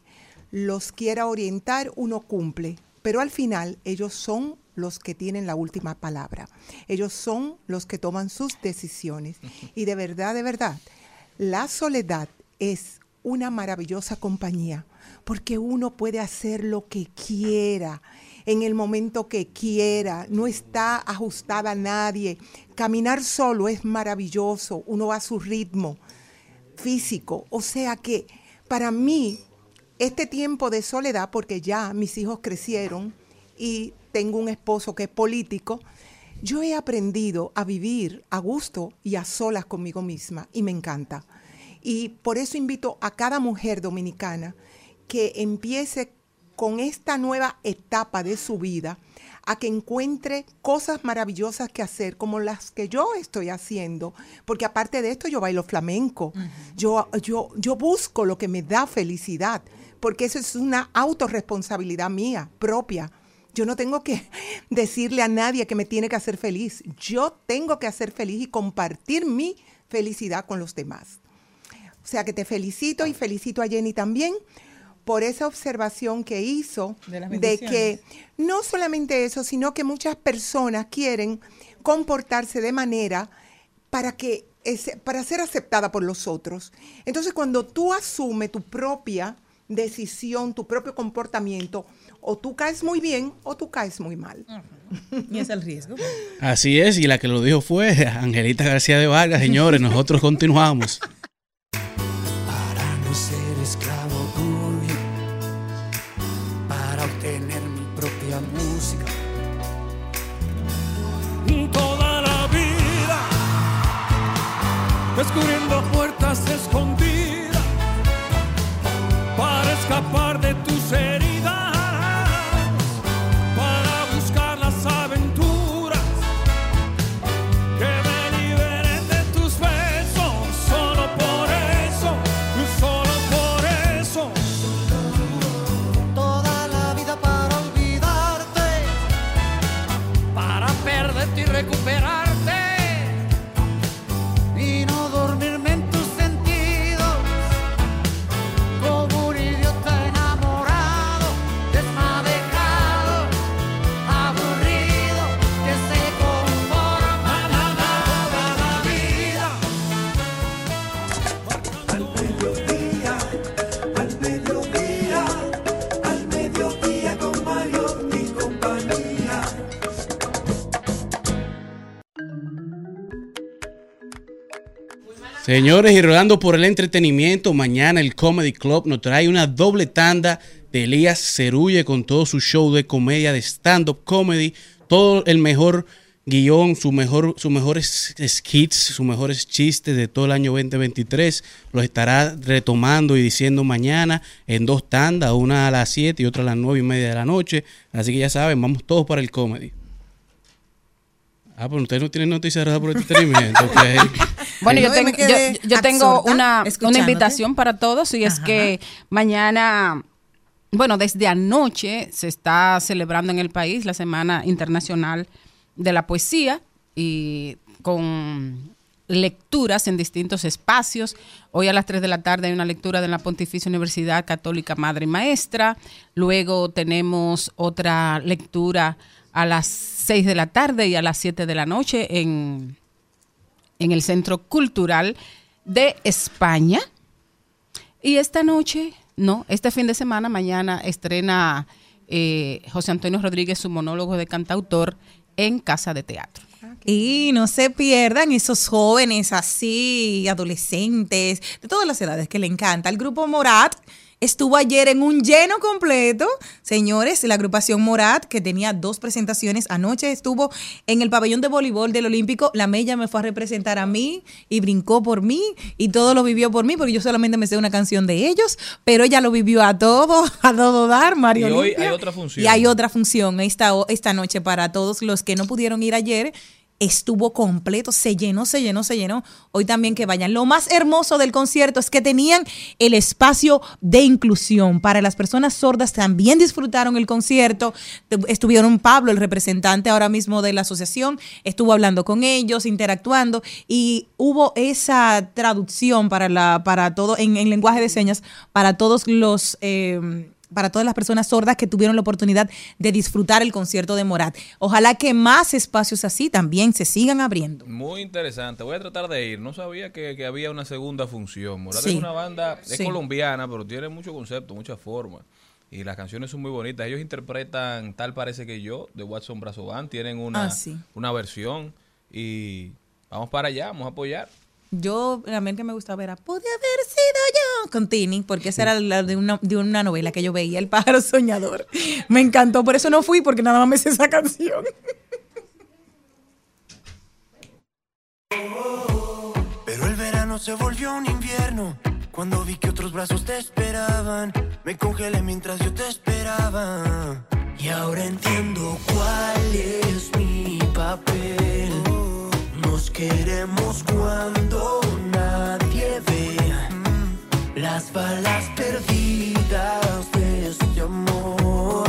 los quiera orientar, uno cumple, pero al final ellos son los que tienen la última palabra. Ellos son los que toman sus decisiones. Y de verdad, de verdad, la soledad es una maravillosa compañía porque uno puede hacer lo que quiera en el momento que quiera, no está ajustada a nadie. Caminar solo es maravilloso, uno va a su ritmo físico. O sea que para mí, este tiempo de soledad, porque ya mis hijos crecieron y tengo un esposo que es político, yo he aprendido a vivir a gusto y a solas conmigo misma y me encanta. Y por eso invito a cada mujer dominicana que empiece con esta nueva etapa de su vida a que encuentre cosas maravillosas que hacer, como las que yo estoy haciendo, porque aparte de esto yo bailo flamenco, yo, yo, yo busco lo que me da felicidad, porque eso es una autorresponsabilidad mía, propia. Yo no tengo que decirle a nadie que me tiene que hacer feliz. Yo tengo que hacer feliz y compartir mi felicidad con los demás. O sea que te felicito y felicito a Jenny también por esa observación que hizo De de, que no solamente eso, sino que muchas personas quieren comportarse de manera para que para ser aceptada por los otros. Entonces, cuando tú asumes tu propia decisión, tu propio comportamiento, o tú caes muy bien o tú caes muy mal. Y es el riesgo. Así es, y la que lo dijo fue Angelita García de Vargas, señores. Nosotros continuamos. para no ser esclavo tuyo, para obtener mi propia música. Toda la vida, descubriendo Señores, y rodando por el entretenimiento, mañana el Comedy Club nos trae una doble tanda de Elías Cerulle con todo su show de comedia, de stand-up comedy, todo el mejor guion, su mejor, sus mejores skits, sus mejores chistes de todo el año 2023. Los estará retomando y diciendo mañana en dos tandas, una a las 7 y otra a las 9 y media de la noche. Así que ya saben, vamos todos para el comedy. Ah, pero ustedes no tienen noticias de por entretenimiento. ok. Bueno, yo, tengo- yo- yo una, una invitación para todos y es que mañana, bueno, desde anoche se está celebrando en el país la Semana Internacional de la Poesía y con lecturas en distintos espacios. Hoy a las 3 de la tarde hay una lectura de la Pontificia Universidad Católica Madre y Maestra. Luego tenemos otra lectura a las 6 de la tarde y a las 7 de la noche en en el Centro Cultural de España. Y esta noche, no, este fin de semana, mañana, estrena eh, José Antonio Rodríguez su monólogo de cantautor en Casa de Teatro. Y no se pierdan esos jóvenes así, adolescentes, de todas las edades que le encanta. El grupo Morat estuvo ayer en un lleno completo. Señores, la agrupación Morat, que tenía dos presentaciones anoche, estuvo en el pabellón de voleibol del Olímpico. La Mella me fue a representar a mí y brincó por mí y todo lo vivió por mí, porque yo solamente me sé una canción de ellos, pero ella lo vivió a todo, a todo dar, Mario. Y hoy Olimpia. hay otra función. Y hay otra función esta, esta noche para todos los que no pudieron ir ayer. Estuvo completo, se llenó, se llenó, se llenó. Hoy también que vayan. Lo más hermoso del concierto es que tenían el espacio de inclusión. Para las personas sordas también disfrutaron el concierto. Estuvieron Pablo, el representante ahora mismo de la asociación, estuvo hablando con ellos, interactuando y hubo esa traducción para, la, para todo, en, en lenguaje de señas, para todos los... eh, para todas las personas sordas que tuvieron la oportunidad de disfrutar el concierto de Morat. Ojalá que más espacios así también se sigan abriendo. Muy interesante. Voy a tratar de ir. No sabía que, que había una segunda función. Morat Sí. es una banda, es Sí. colombiana, pero tiene mucho concepto, mucha forma. Y las canciones son muy bonitas. Ellos interpretan Tal parece que yo, de Watson Brazo Band. Tienen una, Ah, sí. una versión. Y vamos para allá, vamos a apoyar. Yo, también que me gustaba era, pude haber sido yo, con Tini, porque esa era la de una, de una novela que yo veía, El pájaro soñador. Me encantó, por eso no fui, porque nada más me sé esa canción. Pero el verano se volvió un invierno. Cuando vi que otros brazos te esperaban, me congelé mientras yo te esperaba. Y ahora entiendo cuál es mi papel. Nos queremos cuando nadie ve las balas perdidas de este amor.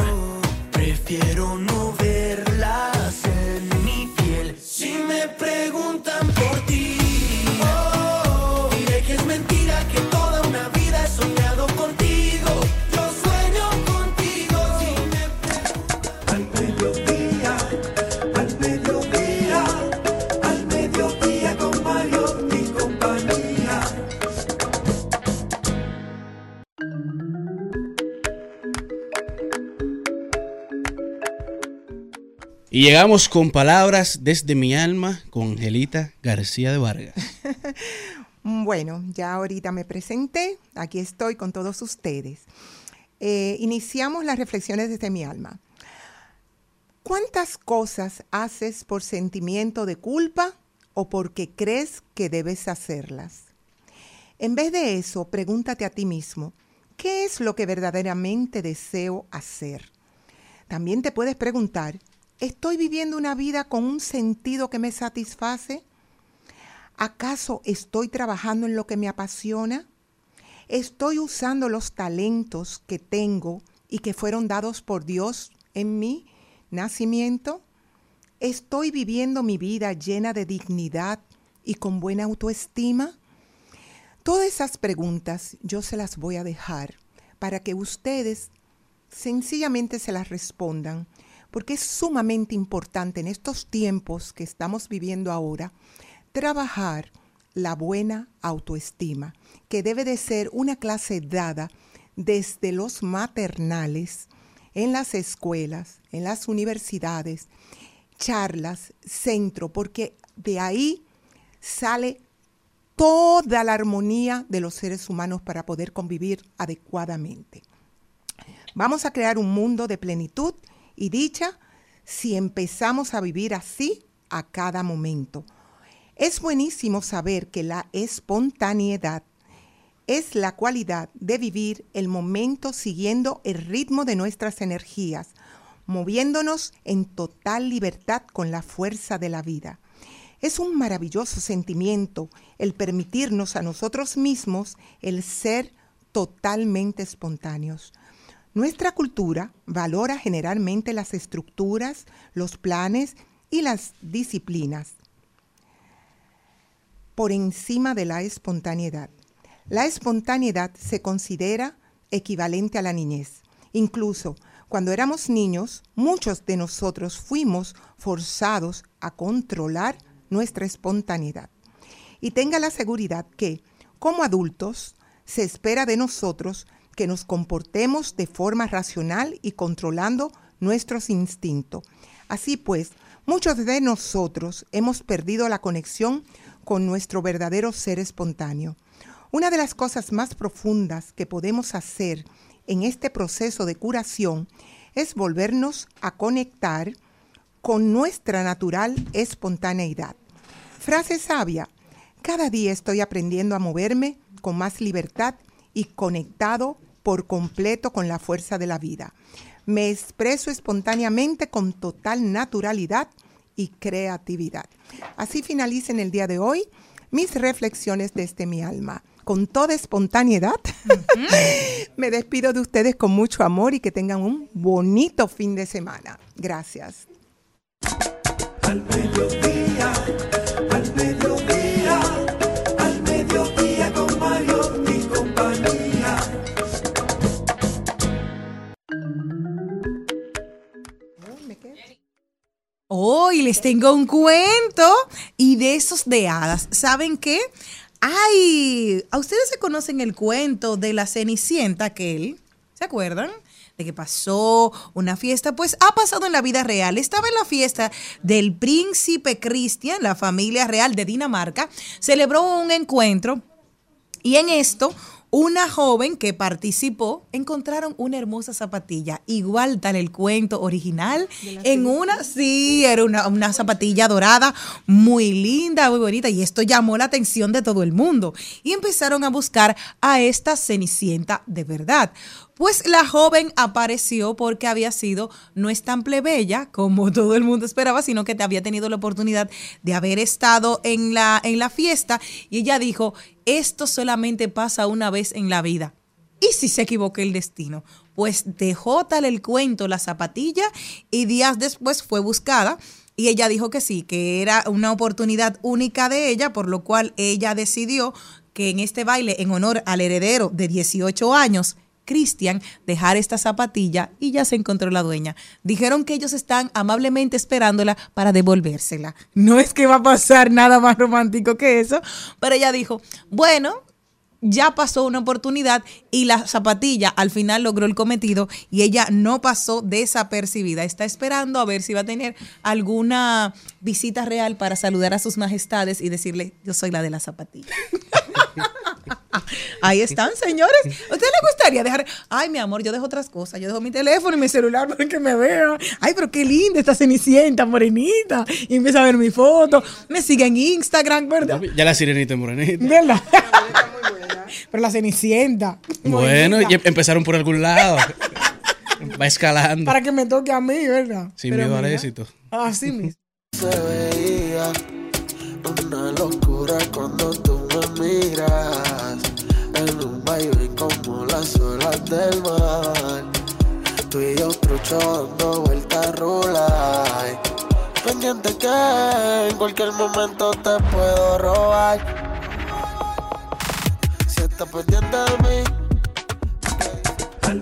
Prefiero no verlas en mi piel. Si me preguntan por Y llegamos con palabras desde mi alma con Angelita García de Vargas. Bueno, ya ahorita me presenté, aquí estoy con todos ustedes. Eh, iniciamos las reflexiones desde mi alma. ¿Cuántas cosas haces por sentimiento de culpa o porque crees que debes hacerlas? En vez de eso, pregúntate a ti mismo, ¿qué es lo que verdaderamente deseo hacer? También te puedes preguntar, ¿estoy viviendo una vida con un sentido que me satisface? ¿Acaso estoy trabajando en lo que me apasiona? ¿Estoy usando los talentos que tengo y que fueron dados por Dios en mi nacimiento? ¿Estoy viviendo mi vida llena de dignidad y con buena autoestima? Todas esas preguntas yo se las voy a dejar para que ustedes sencillamente se las respondan, porque es sumamente importante en estos tiempos que estamos viviendo ahora trabajar la buena autoestima, que debe de ser una clase dada desde los maternales, en las escuelas, en las universidades, charlas, centro, porque de ahí sale toda la armonía de los seres humanos para poder convivir adecuadamente. Vamos a crear un mundo de plenitud y dicha si empezamos a vivir así a cada momento. Es buenísimo saber que la espontaneidad es la cualidad de vivir el momento siguiendo el ritmo de nuestras energías, moviéndonos en total libertad con la fuerza de la vida. Es un maravilloso sentimiento el permitirnos a nosotros mismos el ser totalmente espontáneos. Nuestra cultura valora generalmente las estructuras, los planes y las disciplinas por encima de la espontaneidad. La espontaneidad se considera equivalente a la niñez. Incluso cuando éramos niños, muchos de nosotros fuimos forzados a controlar nuestra espontaneidad. Y tenga la seguridad que, como adultos, se espera de nosotros que nos comportemos de forma racional y controlando nuestros instintos. Así pues, muchos de nosotros hemos perdido la conexión con nuestro verdadero ser espontáneo. Una de las cosas más profundas que podemos hacer en este proceso de curación es volvernos a conectar con nuestra natural espontaneidad. Frase sabia, cada día estoy aprendiendo a moverme con más libertad y conectado por completo con la fuerza de la vida. Me expreso espontáneamente con total naturalidad y creatividad. Así finalicen el día de hoy mis reflexiones desde mi alma. Con toda espontaneidad, me despido de ustedes con mucho amor y que tengan un bonito fin de semana. Gracias. Al Hoy les tengo un cuento y de esos de hadas. ¿Saben qué? Ay, ¿a ustedes se conocen el cuento de la Cenicienta aquel? ¿Se acuerdan? De que pasó una fiesta, pues ha pasado en la vida real. Estaba en la fiesta del príncipe Cristian, la familia real de Dinamarca, celebró un encuentro y en esto una joven que participó encontraron una hermosa zapatilla, igual tal el cuento original, en una, sí, era una, una zapatilla dorada, muy linda, muy bonita, y esto llamó la atención de todo el mundo. Y empezaron a buscar a esta cenicienta de verdad. Pues la joven apareció porque había sido no es tan plebeya como todo el mundo esperaba, sino que había tenido la oportunidad de haber estado en la, en la fiesta y ella dijo, esto solamente pasa una vez en la vida. ¿Y si se equivoca el destino? Pues dejó tal el cuento la zapatilla y días después fue buscada y ella dijo que sí, que era una oportunidad única de ella, por lo cual ella decidió que en este baile, en honor al heredero de 18 años, Cristian, dejar esta zapatilla y ya se encontró la dueña. Dijeron que ellos están amablemente esperándola para devolvérsela. No es que va a pasar nada más romántico que eso, pero ella dijo, bueno, ya pasó una oportunidad y la zapatilla al final logró el cometido y ella no pasó desapercibida. Está esperando a ver si va a tener alguna visita real para saludar a sus majestades y decirle, yo soy la de la zapatilla. Ahí están, señores. ¿A usted le gustaría dejar? Ay, mi amor, yo dejo otras cosas. Yo dejo mi teléfono y mi celular para que me vean. Ay, pero qué linda esta cenicienta, morenita. Y empieza a ver mi foto. Me sigue en Instagram, ¿verdad? Ya la sirenita es morenita. ¿Verdad? Pero la cenicienta. Bueno, y em- empezaron por algún lado. Va escalando. Para que me toque a mí, ¿verdad? Sin Pero miedo al mira, éxito. Así mismo. Se veía una locura cuando tú me miras en un baile como las olas del mar. Tú y yo trucho dando vueltas rula. Pendiente que en cualquier momento te puedo robar. Si estás pendiente de mí, al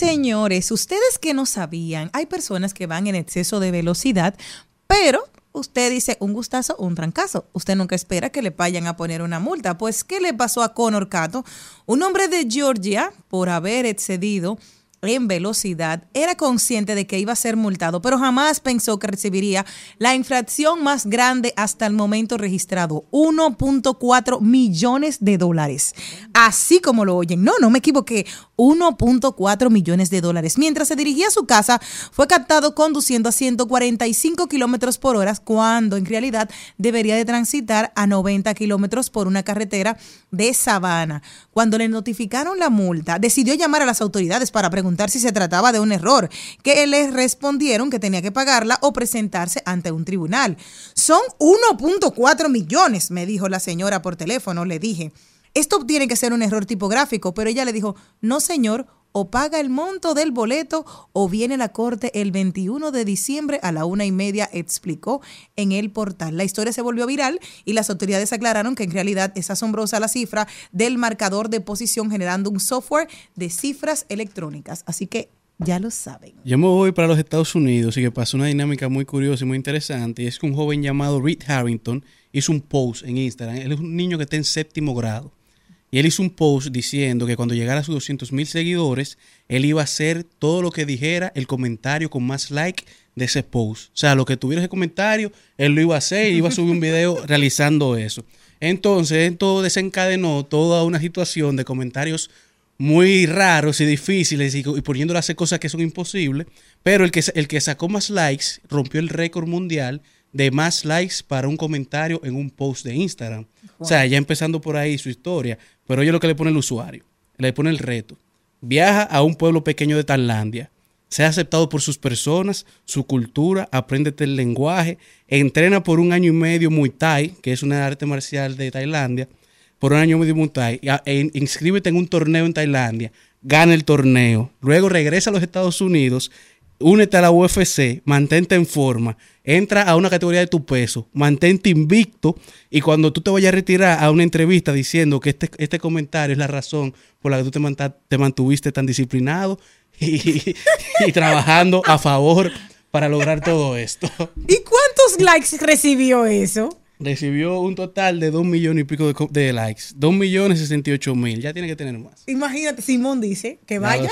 señores, ustedes que no sabían, hay personas que van en exceso de velocidad, pero usted dice un gustazo, un trancazo. Usted nunca espera que le vayan a poner una multa. Pues, ¿qué le pasó a Conor Cato? Un hombre de Georgia, por haber excedido en velocidad, era consciente de que iba a ser multado, pero jamás pensó que recibiría la infracción más grande hasta el momento registrado, 1.4 millones de dólares. Así como lo oyen, no, no me equivoqué, 1.4 millones de dólares. Mientras se dirigía a su casa, fue captado conduciendo a 145 kilómetros por hora, cuando en realidad debería de transitar a 90 kilómetros por una carretera de Sabana. Cuando le notificaron la multa, decidió llamar a las autoridades para preguntar si se trataba de un error, que les respondieron que tenía que pagarla o presentarse ante un tribunal. Son 1.4 millones, me dijo la señora por teléfono, le dije. Esto tiene que ser un error tipográfico, pero ella le dijo, no señor, o paga el monto del boleto o viene la corte el 21 de diciembre a la una y media, explicó en el portal. La historia se volvió viral y las autoridades aclararon que en realidad es asombrosa la cifra del marcador de posición generando un software de cifras electrónicas. Así que ya lo saben. Yo me voy para los Estados Unidos y que pasó una dinámica muy curiosa y muy interesante. Y es que un joven llamado Reed Harrington hizo un post en Instagram. Él es un niño que está en séptimo grado. Y él hizo un post diciendo que cuando llegara a sus 200 mil seguidores, él iba a hacer todo lo que dijera el comentario con más like de ese post. O sea, lo que tuviera ese comentario, él lo iba a hacer y iba a subir un video realizando eso. Entonces, esto desencadenó toda una situación de comentarios muy raros y difíciles y, y poniéndole a hacer cosas que son imposibles. Pero el que, el que sacó más likes rompió el récord mundial de más likes para un comentario en un post de Instagram. O sea, ya empezando por ahí su historia. Pero oye lo que le pone el usuario. Le pone el reto. Viaja a un pueblo pequeño de Tailandia. Sea aceptado por sus personas, su cultura, apréndete el lenguaje, entrena por un año y medio Muay Thai, que es una arte marcial de Tailandia, por un año y medio Muay Thai, e inscríbete en un torneo en Tailandia, gana el torneo, luego regresa a los Estados Unidos, únete a la UFC, mantente en forma, entra a una categoría de tu peso, mantente invicto y cuando tú te vayas a retirar a una entrevista diciendo que este, este comentario es la razón por la que tú te, te mantuviste tan disciplinado, y trabajando a favor para lograr todo esto. ¿Y cuántos likes recibió eso? Recibió un total de 2 millones y pico de, likes. 2 millones 68 mil. Ya tiene que tener más. Imagínate, Simón dice que Ya vaya.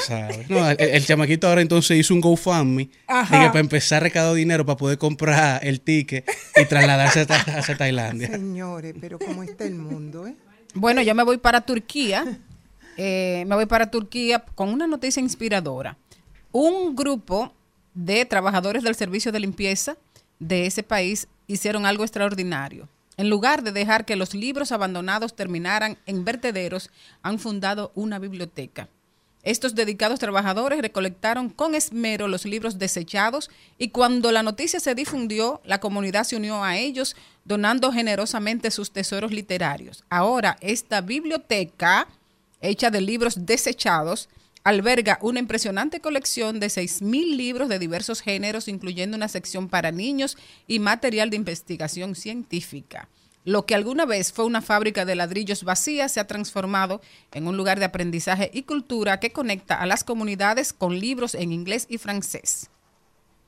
No, el, el chamaquito ahora entonces hizo un GoFundMe Ajá. que para empezar a recaudar dinero para poder comprar el ticket y trasladarse hasta, hacia Tailandia. Señores, pero cómo está el mundo, ¿eh? Bueno, yo me voy para Turquía. eh, me voy para Turquía con una noticia inspiradora. Un grupo de trabajadores del servicio de limpieza de ese país hicieron algo extraordinario. En lugar de dejar que los libros abandonados terminaran en vertederos, han fundado una biblioteca. Estos dedicados trabajadores recolectaron con esmero los libros desechados y cuando la noticia se difundió, la comunidad se unió a ellos donando generosamente sus tesoros literarios. Ahora, esta biblioteca, hecha de libros desechados, alberga una impresionante colección de 6.000 libros de diversos géneros, incluyendo una sección para niños y material de investigación científica. Lo que alguna vez fue una fábrica de ladrillos vacía se ha transformado en un lugar de aprendizaje y cultura que conecta a las comunidades con libros en inglés y francés.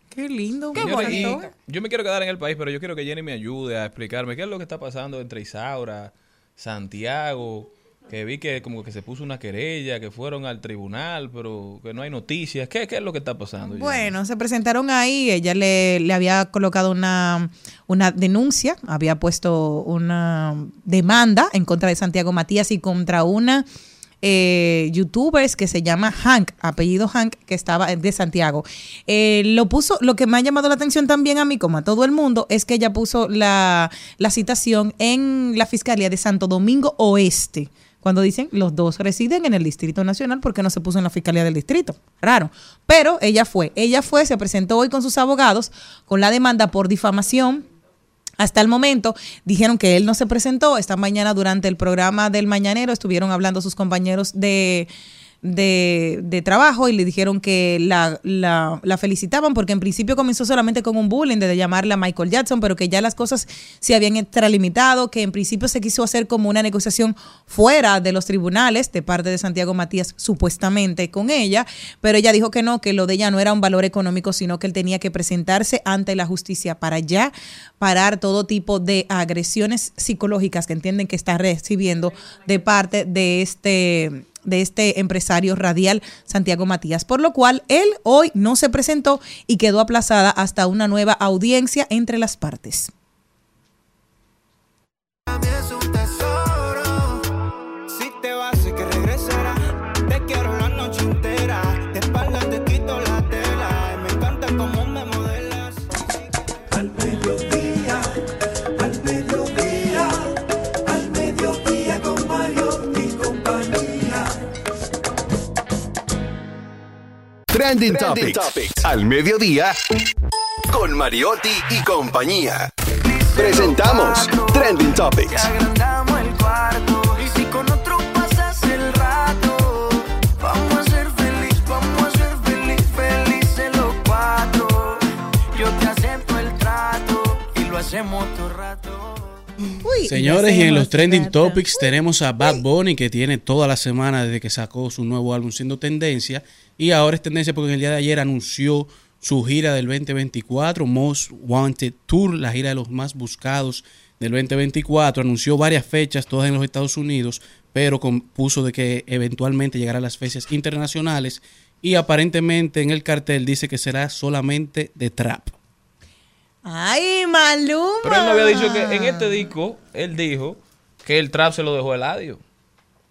Qué lindo. Qué bonito. Yo me quiero quedar en el país, pero yo quiero que Jenny me ayude a explicarme qué es lo que está pasando entre Isaura, Santiago, que vi que como que se puso una querella, que fueron al tribunal, pero que no hay noticias. ¿Qué, qué es lo que está pasando? Bueno, se presentaron ahí, ella le, le había colocado una, una denuncia, había puesto una demanda en contra de Santiago Matías y contra una eh, youtubers que se llama Hank, apellido Hank, que estaba de Santiago. Eh, lo puso, lo que me ha llamado la atención también a mí, como a todo el mundo, es que ella puso la, la citación en la Fiscalía de Santo Domingo Oeste. Cuando dicen los dos residen en el Distrito Nacional, ¿por qué no se puso en la Fiscalía del Distrito? Raro. Pero ella fue, ella fue, se presentó hoy con sus abogados con la demanda por difamación. Hasta el momento dijeron que él no se presentó. Esta mañana durante el programa del Mañanero estuvieron hablando sus compañeros de, de, de trabajo y le dijeron que la, la, la felicitaban porque en principio comenzó solamente con un bullying de llamarla Michael Jackson, pero que ya las cosas se habían extralimitado, que en principio se quiso hacer como una negociación fuera de los tribunales de parte de Santiago Matías supuestamente con ella, pero ella dijo que no, que lo de ella no era un valor económico, sino que él tenía que presentarse ante la justicia para ya parar todo tipo de agresiones psicológicas que entienden que está recibiendo de parte de este de este empresario radial Santiago Matías, por lo cual él hoy no se presentó y quedó aplazada hasta una nueva audiencia entre las partes. Trending, Topics. Al mediodía con Mariotti y compañía. Presentamos Trending Topics. Agrandamos el cuarto. Y si con otro pasas el rato, vamos a ser feliz, vamos a ser feliz, felices los cuatro. Yo te acepto el trato y lo hacemos todo el rato. Señores, y en los trending topics tenemos a Bad Bunny que tiene toda la semana desde que sacó su nuevo álbum siendo tendencia y ahora es tendencia porque el día de ayer anunció su gira del 2024, Most Wanted Tour, la gira de los más buscados del 2024, anunció varias fechas, todas en los Estados Unidos, pero puso de que eventualmente llegará a las fechas internacionales y aparentemente en el cartel dice que será solamente de trap. Ay, Maluma. Pero él no había dicho que en este disco, él dijo que el trap se lo dejó Eladio.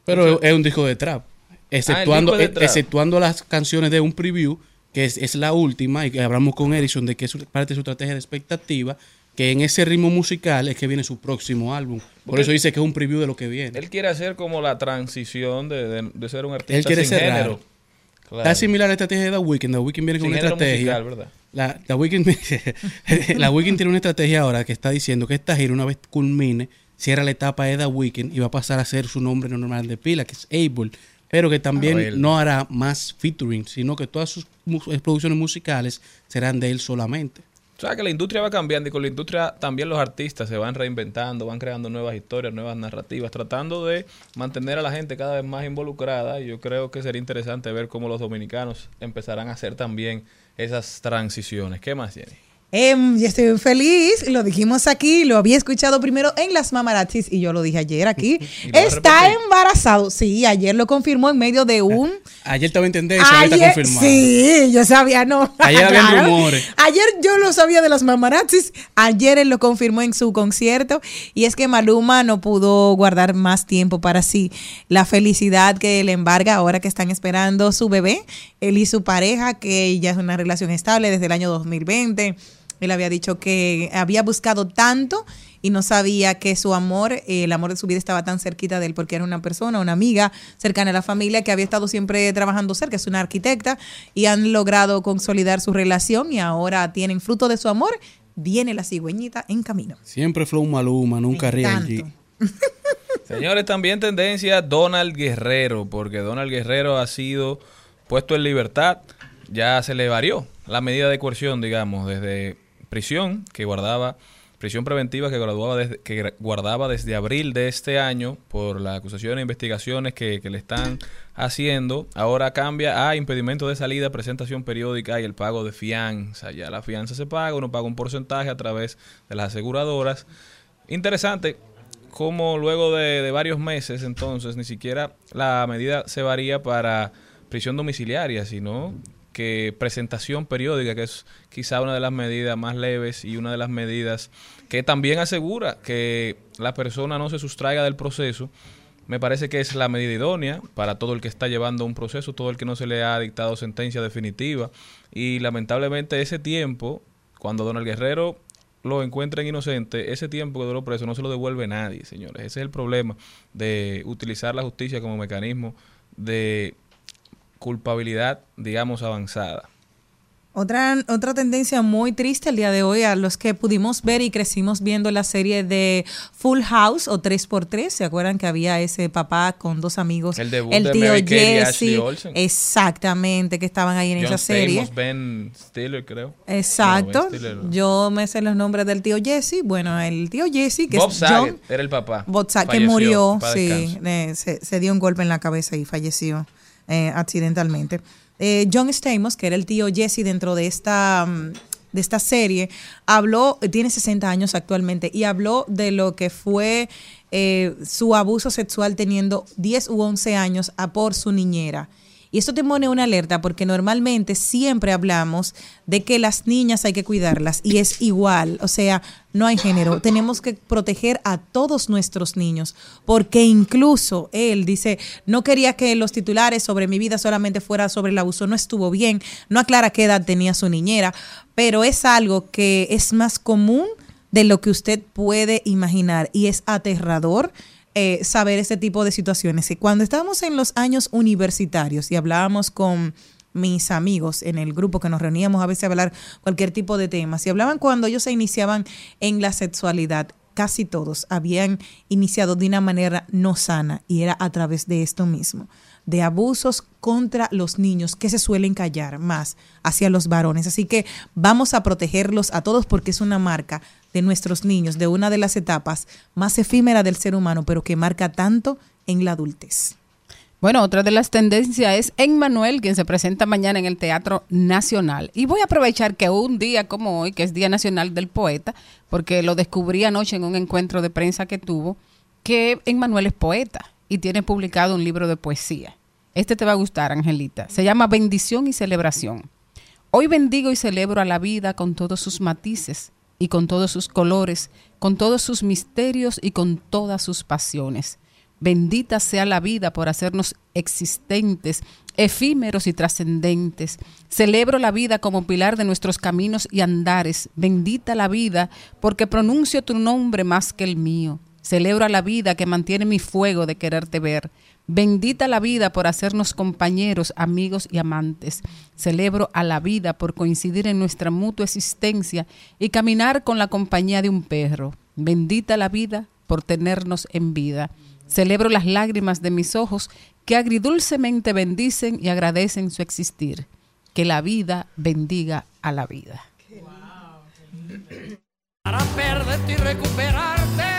Pero es un disco de trap. Exceptuando, Ah, trap. exceptuando las canciones de un preview, que es, es la última, y que hablamos con Edison de que es parte de su estrategia de expectativa, que en ese ritmo musical es que viene su próximo álbum. Por Porque eso dice que es un preview de lo que viene. Él quiere hacer como la transición de, de- de ser un artista Él quiere sin ser género. raro. Claro. Está similar a la estrategia de The Weeknd. The Weeknd viene con una estrategia. musical, ¿verdad? La, The Weeknd, la Weeknd tiene una estrategia ahora que está diciendo que esta gira, una vez culmine, cierra la etapa de The Weeknd y va a pasar a ser su nombre normal de pila, que es Abel. Pero que también no hará más featuring, sino que todas sus mu- producciones musicales serán de él solamente. O sea que la industria va cambiando y con la industria también los artistas se van reinventando, van creando nuevas historias, nuevas narrativas, tratando de mantener a la gente cada vez más involucrada. Y yo creo que sería interesante ver cómo los dominicanos empezarán a hacer también esas transiciones. ¿Qué más, Jenny? Em, yo estoy feliz, lo dijimos aquí, lo había escuchado primero en las mamarazzis y yo lo dije ayer aquí. Está embarazado. Sí, ayer lo confirmó en medio de un. Ayer estaba en tendencia, hoy está Ayer, confirmado. sí, yo sabía, no. Ayer Claro. rumores. Ayer yo lo sabía de las mamarazzis. Ayer él lo confirmó en su concierto. Y es que Maluma no pudo guardar más tiempo para sí. La felicidad que le embarga ahora que están esperando su bebé. Él y su pareja, que ya es una relación estable desde el año 2020. Él había dicho que había buscado tanto y no sabía que su amor, eh, el amor de su vida estaba tan cerquita de él porque era una persona, una amiga cercana a la familia que había estado siempre trabajando cerca, es una arquitecta y han logrado consolidar su relación y ahora tienen fruto de su amor. Viene la cigüeñita en camino. Siempre Flow Maluma, nunca G. Señores, también tendencia Donald Guerrero, porque Donald Guerrero ha sido puesto en libertad, ya se le varió la medida de coerción, digamos, desde prisión que guardaba prisión preventiva que graduaba desde, que guardaba desde abril de este año por la acusación e investigaciones que, que le están haciendo. Ahora cambia a impedimento de salida, presentación periódica y el pago de fianza. Ya la fianza se paga, uno paga un porcentaje a través de las aseguradoras. Interesante como luego de, de varios meses, entonces, ni siquiera la medida se varía para prisión domiciliaria, sino que presentación periódica, que es quizá una de las medidas más leves y una de las medidas que también asegura que la persona no se sustraiga del proceso. Me parece que es la medida idónea para todo el que está llevando un proceso, todo el que no se le ha dictado sentencia definitiva. Y lamentablemente ese tiempo, cuando Donald Guerrero lo encuentren inocente, ese tiempo que duró preso no se lo devuelve nadie, señores. Ese es el problema de utilizar la justicia como mecanismo de culpabilidad, digamos, avanzada. Otra, otra tendencia muy triste el día de hoy a los que pudimos ver y crecimos viendo la serie de Full House o 3x3. ¿Se acuerdan que había ese papá con dos amigos? El debut de Mary Kate y Ashley Olsen. Exactamente, que estaban ahí en John esa serie. Stamos, Ben Stiller, creo. Exacto. No, Ben Stiller no. Yo me sé los nombres del tío Jesse. Bueno, el tío Jesse, que Bob es Saget John. era el papá. Bob Saget, que murió, sí, eh, se, se dio un golpe en la cabeza y falleció eh, accidentalmente. Eh, John Stamos, que era el tío Jesse dentro de esta, mm, de esta serie, habló, tiene 60 años actualmente, y habló de lo que fue eh, su abuso sexual teniendo 10 u 11 años a por su niñera. Y esto te pone una alerta porque normalmente siempre hablamos de que las niñas hay que cuidarlas y es igual, o sea, no hay género. Tenemos que proteger a todos nuestros niños porque incluso él dice, no quería que los titulares sobre mi vida solamente fuera sobre el abuso, no estuvo bien, no aclara qué edad tenía su niñera, pero es algo que es más común de lo que usted puede imaginar y es aterrador eh, saber este tipo de situaciones. Y cuando estábamos en los años universitarios y hablábamos con mis amigos en el grupo que nos reuníamos a veces a hablar cualquier tipo de temas y hablaban cuando ellos se iniciaban en la sexualidad casi todos habían iniciado de una manera no sana y era a través de esto mismo, de abusos contra los niños que se suelen callar más hacia los varones. Así que vamos a protegerlos a todos porque es una marca de nuestros niños, de una de las etapas más efímeras del ser humano, pero que marca tanto en la adultez. Bueno, otra de las tendencias es Emmanuel, quien se presenta mañana en el Teatro Nacional. Y voy a aprovechar que un día como hoy, que es Día Nacional del Poeta, porque lo descubrí anoche en un encuentro de prensa que tuvo, que Emmanuel es poeta y tiene publicado un libro de poesía. Este te va a gustar, Angelita. Se llama Bendición y Celebración. Hoy bendigo y celebro a la vida con todos sus matices y con todos sus colores, con todos sus misterios y con todas sus pasiones. Bendita sea la vida por hacernos existentes, efímeros y trascendentes. Celebro la vida como pilar de nuestros caminos y andares. Bendita la vida porque pronuncio tu nombre más que el mío. Celebro a la vida que mantiene mi fuego de quererte ver. Bendita la vida por hacernos compañeros, amigos y amantes. Celebro a la vida por coincidir en nuestra mutua existencia y caminar con la compañía de un perro. Bendita la vida por tenernos en vida. Celebro las lágrimas de mis ojos que agridulcemente bendicen y agradecen su existir. Que la vida bendiga a la vida. para perderte y recuperarte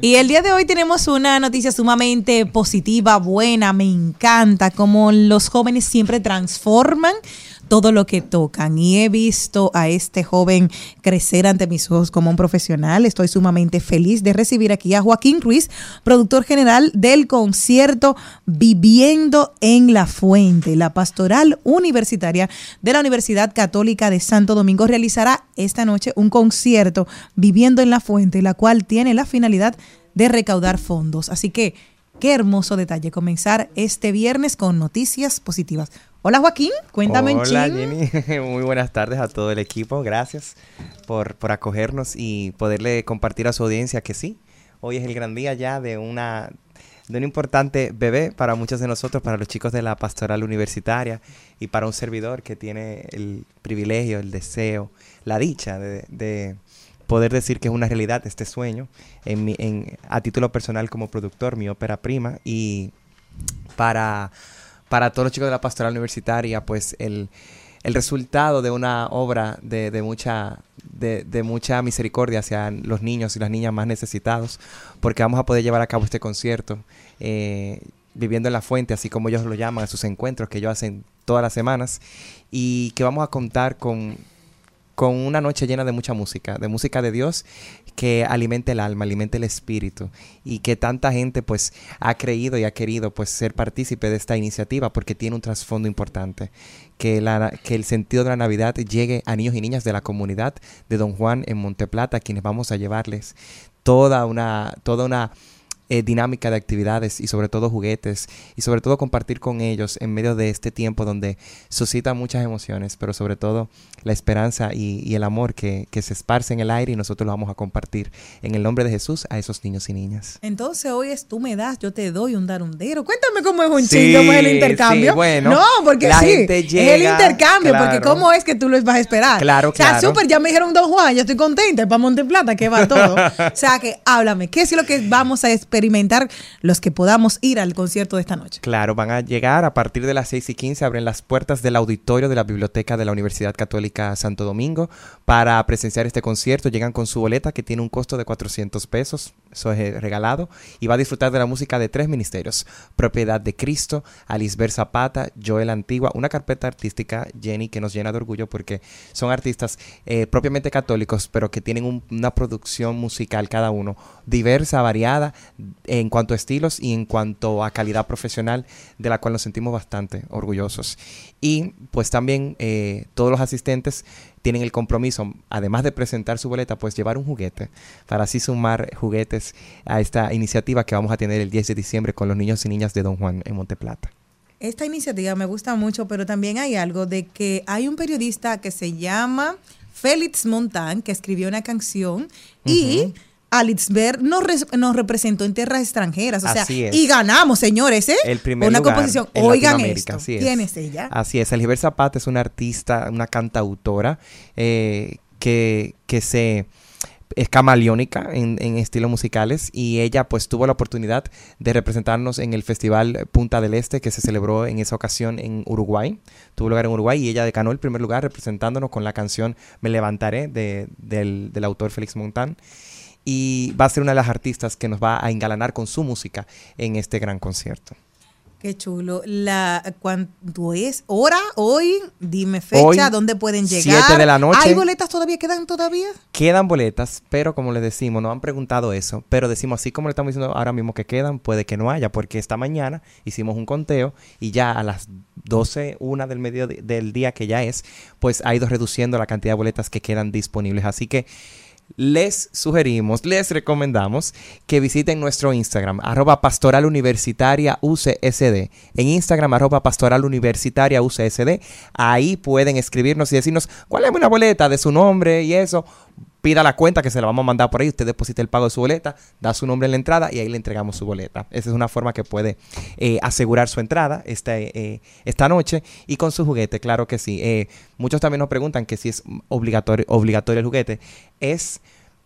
Y el día de hoy tenemos una noticia sumamente positiva, buena, me encanta, como los jóvenes siempre transforman todo lo que tocan. Y he visto a este joven crecer ante mis ojos como un profesional. Estoy sumamente feliz de recibir aquí a Joaquín Ruiz, productor general del concierto Viviendo en la Fuente. La pastoral universitaria de la Universidad Católica de Santo Domingo realizará esta noche un concierto Viviendo en la Fuente, la cual tiene la finalidad de recaudar fondos. Así que qué hermoso detalle comenzar este viernes con noticias positivas. Hola Joaquín, cuéntame Hola chin. Jenny, muy buenas tardes a todo el equipo, gracias por, por acogernos y poderle compartir a su audiencia que sí, hoy es el gran día ya de una de un importante bebé para muchos de nosotros, para los chicos de la pastoral universitaria y para un servidor que tiene el privilegio, el deseo, la dicha de, de poder decir que es una realidad este sueño en mi- en, a título personal como productor, mi ópera prima. Y para, para todos los chicos de la pastoral universitaria, pues el, el resultado de una obra de, de mucha de, de mucha misericordia hacia los niños y las niñas más necesitados, porque vamos a poder llevar a cabo este concierto eh, viviendo en la fuente, así como ellos lo llaman, a sus encuentros que ellos hacen todas las semanas, y que vamos a contar con, con una noche llena de mucha música, de música de Dios que alimente el alma, alimente el espíritu y que tanta gente pues ha creído y ha querido pues ser partícipe de esta iniciativa porque tiene un trasfondo importante, que, la, que el sentido de la Navidad llegue a niños y niñas de la comunidad de Don Juan en Monteplata, a quienes vamos a llevarles toda una, toda una eh, dinámica de actividades y sobre todo juguetes y sobre todo compartir con ellos en medio de este tiempo donde suscita muchas emociones, pero sobre todo la esperanza y, y el amor que, que se esparce en el aire y nosotros lo vamos a compartir en el nombre de Jesús a esos niños y niñas. Entonces hoy es tú me das, yo te doy un darundero. Cuéntame cómo es un Sí, chin, cómo es el intercambio. sí, bueno, no, porque la sí, gente es el llega, intercambio, porque claro. cómo es que tú lo vas a esperar. Claro, O sea, claro. súper, ya me dijeron Don Juan, ya estoy contenta, para Monteplata, que va todo. o sea, que háblame, ¿qué es lo que vamos a experimentar los que podamos ir al concierto de esta noche? Claro, van a llegar a partir de las 6 y 15, abren las puertas del auditorio de la Biblioteca de la Universidad Católica Santo Domingo para presenciar este concierto. Llegan con su boleta que tiene un costo de 400 pesos, eso es eh, regalado, y va a disfrutar de la música de tres ministerios, Propiedad de Cristo, Alisber Zapata, Joel Antigua, una carpeta artística, Jenny, que nos llena de orgullo porque son artistas eh, propiamente católicos, pero que tienen un- una producción musical cada uno diversa, variada en cuanto a estilos y en cuanto a calidad profesional, de la cual nos sentimos bastante orgullosos. Y pues también eh, todos los asistentes tienen el compromiso, además de presentar su boleta, pues llevar un juguete para así sumar juguetes a esta iniciativa que vamos a tener el 10 de diciembre con los niños y niñas de Don Juan en Monteplata. Esta iniciativa me gusta mucho, pero también hay algo de que hay un periodista que se llama Félix Montán, que escribió una canción y Alitzberg nos, nos representó en tierras extranjeras. O sea, y ganamos, señores, ¿eh? El primer una lugar composición. en Oigan esto. así es. ¿Quién es ella? Así es, Zapata es una artista, una cantautora eh, que, que se es camaleónica en, en estilos musicales y ella pues tuvo la oportunidad de representarnos en el Festival Punta del Este que se celebró en esa ocasión en Uruguay. Tuvo lugar en Uruguay y ella ganó el primer lugar representándonos con la canción Me Levantaré de- del, del autor Félix Montán y va a ser una de las artistas que nos va a engalanar con su música en este gran concierto. Qué chulo. La, ¿Cuánto es? ¿Hora? ¿Hoy? Dime fecha. Hoy, ¿Dónde pueden llegar? siete de la noche. ¿Hay boletas todavía? ¿Quedan todavía? Quedan boletas, pero como les decimos, nos han preguntado eso, pero decimos así como le estamos diciendo ahora mismo que quedan, puede que no haya, porque esta mañana hicimos un conteo y ya a las 12, una del medio de- del día que ya es, pues ha ido reduciendo la cantidad de boletas que quedan disponibles. Así que les sugerimos, les recomendamos que visiten nuestro Instagram, arroba pastoral universitaria. En Instagram, arroba pastoral universitaria. Ahí pueden escribirnos y decirnos cuál es una boleta de su nombre y eso. Pida la cuenta que se la vamos a mandar por ahí. Usted deposita el pago de su boleta, da su nombre en la entrada y ahí le entregamos su boleta. Esa es una forma que puede eh, asegurar su entrada esta, eh, esta noche y con su juguete, claro que sí. Eh, muchos también nos preguntan que si es obligatorio, obligatorio el juguete. Es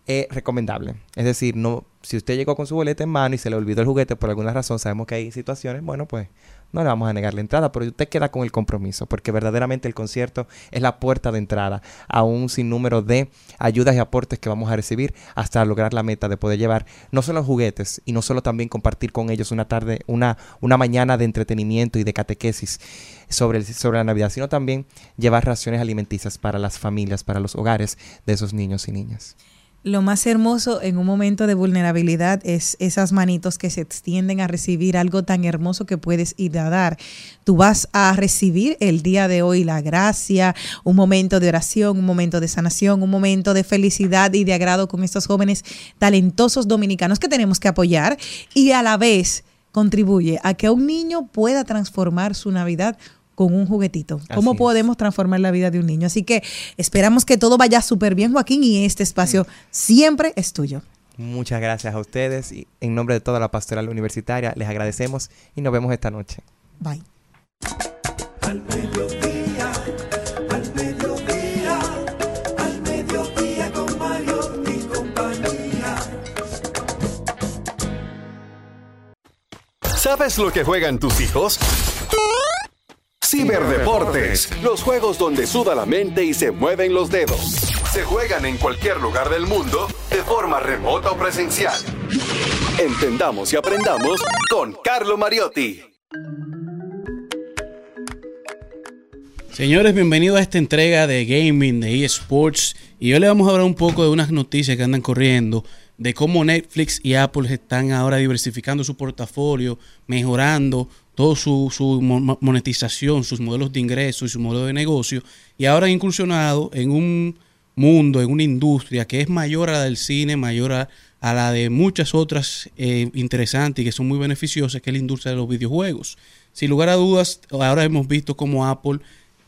eh, recomendable. Es decir, no, si usted llegó con su boleta en mano y se le olvidó el juguete por alguna razón, sabemos que hay situaciones, bueno, pues no le vamos a negar la entrada, pero usted queda con el compromiso, porque verdaderamente el concierto es la puerta de entrada a un sinnúmero de ayudas y aportes que vamos a recibir hasta lograr la meta de poder llevar no solo juguetes y no solo también compartir con ellos una tarde, una, una mañana de entretenimiento y de catequesis sobre, el- sobre la Navidad, sino también llevar raciones alimenticias para las familias, para los hogares de esos niños y niñas. Lo más hermoso en un momento de vulnerabilidad es esas manitos que se extienden a recibir algo tan hermoso que puedes ir a dar. Tú vas a recibir el día de hoy la gracia, un momento de oración, un momento de sanación, un momento de felicidad y de agrado con estos jóvenes talentosos dominicanos que tenemos que apoyar y a la vez contribuye a que un niño pueda transformar su Navidad con un juguetito. ¿Cómo Así es. podemos transformar la vida de un niño? Así que esperamos que todo vaya súper bien, Joaquín, y este espacio siempre es tuyo. Muchas gracias a ustedes y en nombre de toda la pastoral universitaria les agradecemos y nos vemos esta noche. Bye. Al mediodía, al mediodía, al mediodía con Mario y compañía. ¿Sabes lo que juegan tus hijos? Ciberdeportes, los juegos donde suda la mente y se mueven los dedos. Se juegan en cualquier lugar del mundo, de forma remota o presencial. Entendamos y aprendamos con Carlo Mariotti. Señores, bienvenidos a esta entrega de gaming de eSports. Y hoy le vamos a hablar un poco de unas noticias que andan corriendo, de cómo Netflix y Apple están ahora diversificando su portafolio, mejorando toda su, su mo- monetización, sus modelos de ingresos y su modelo de negocio. Y ahora han incursionado en un mundo, en una industria que es mayor a la del cine, mayor a, a la de muchas otras eh, interesantes y que son muy beneficiosas, que es la industria de los videojuegos. Sin lugar a dudas, ahora hemos visto cómo Apple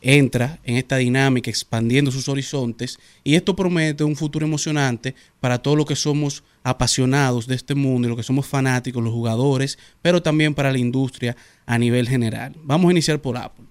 entra en esta dinámica expandiendo sus horizontes y esto promete un futuro emocionante para todos los que somos apasionados de este mundo y los que somos fanáticos, los jugadores, pero también para la industria a nivel general. Vamos a iniciar por Apple.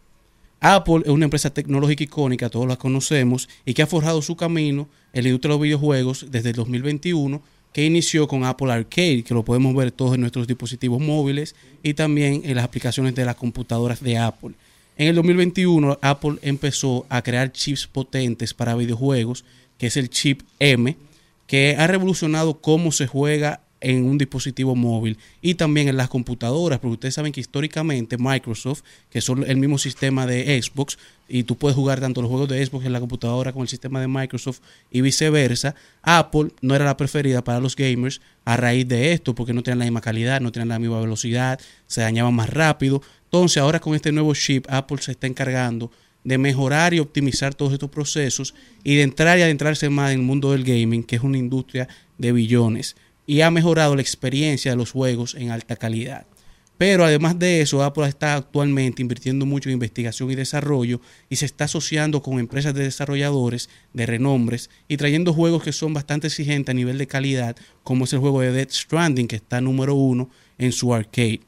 Apple es una empresa tecnológica icónica, todos la conocemos, y que ha forjado su camino en la industria de los videojuegos desde el 2021, que inició con Apple Arcade, que lo podemos ver todos en nuestros dispositivos móviles y también en las aplicaciones de las computadoras de Apple. En el 2021, Apple empezó a crear chips potentes para videojuegos, que es el chip M, que ha revolucionado cómo se juega en un dispositivo móvil y también en las computadoras, porque ustedes saben que históricamente Microsoft, que son el mismo sistema de Xbox, y tú puedes jugar tanto los juegos de Xbox en la computadora con el sistema de Microsoft y viceversa, Apple no era la preferida para los gamers a raíz de esto, porque no tenían la misma calidad, no tenían la misma velocidad, se dañaban más rápido. Entonces ahora con este nuevo chip, Apple se está encargando de mejorar y optimizar todos estos procesos y de entrar y adentrarse más en el mundo del gaming, que es una industria de billones, y ha mejorado la experiencia de los juegos en alta calidad. Pero además de eso, Apple está actualmente invirtiendo mucho en investigación y desarrollo y se está asociando con empresas de desarrolladores de renombres y trayendo juegos que son bastante exigentes a nivel de calidad, como es el juego de Dead Stranding, que está número uno en su arcade.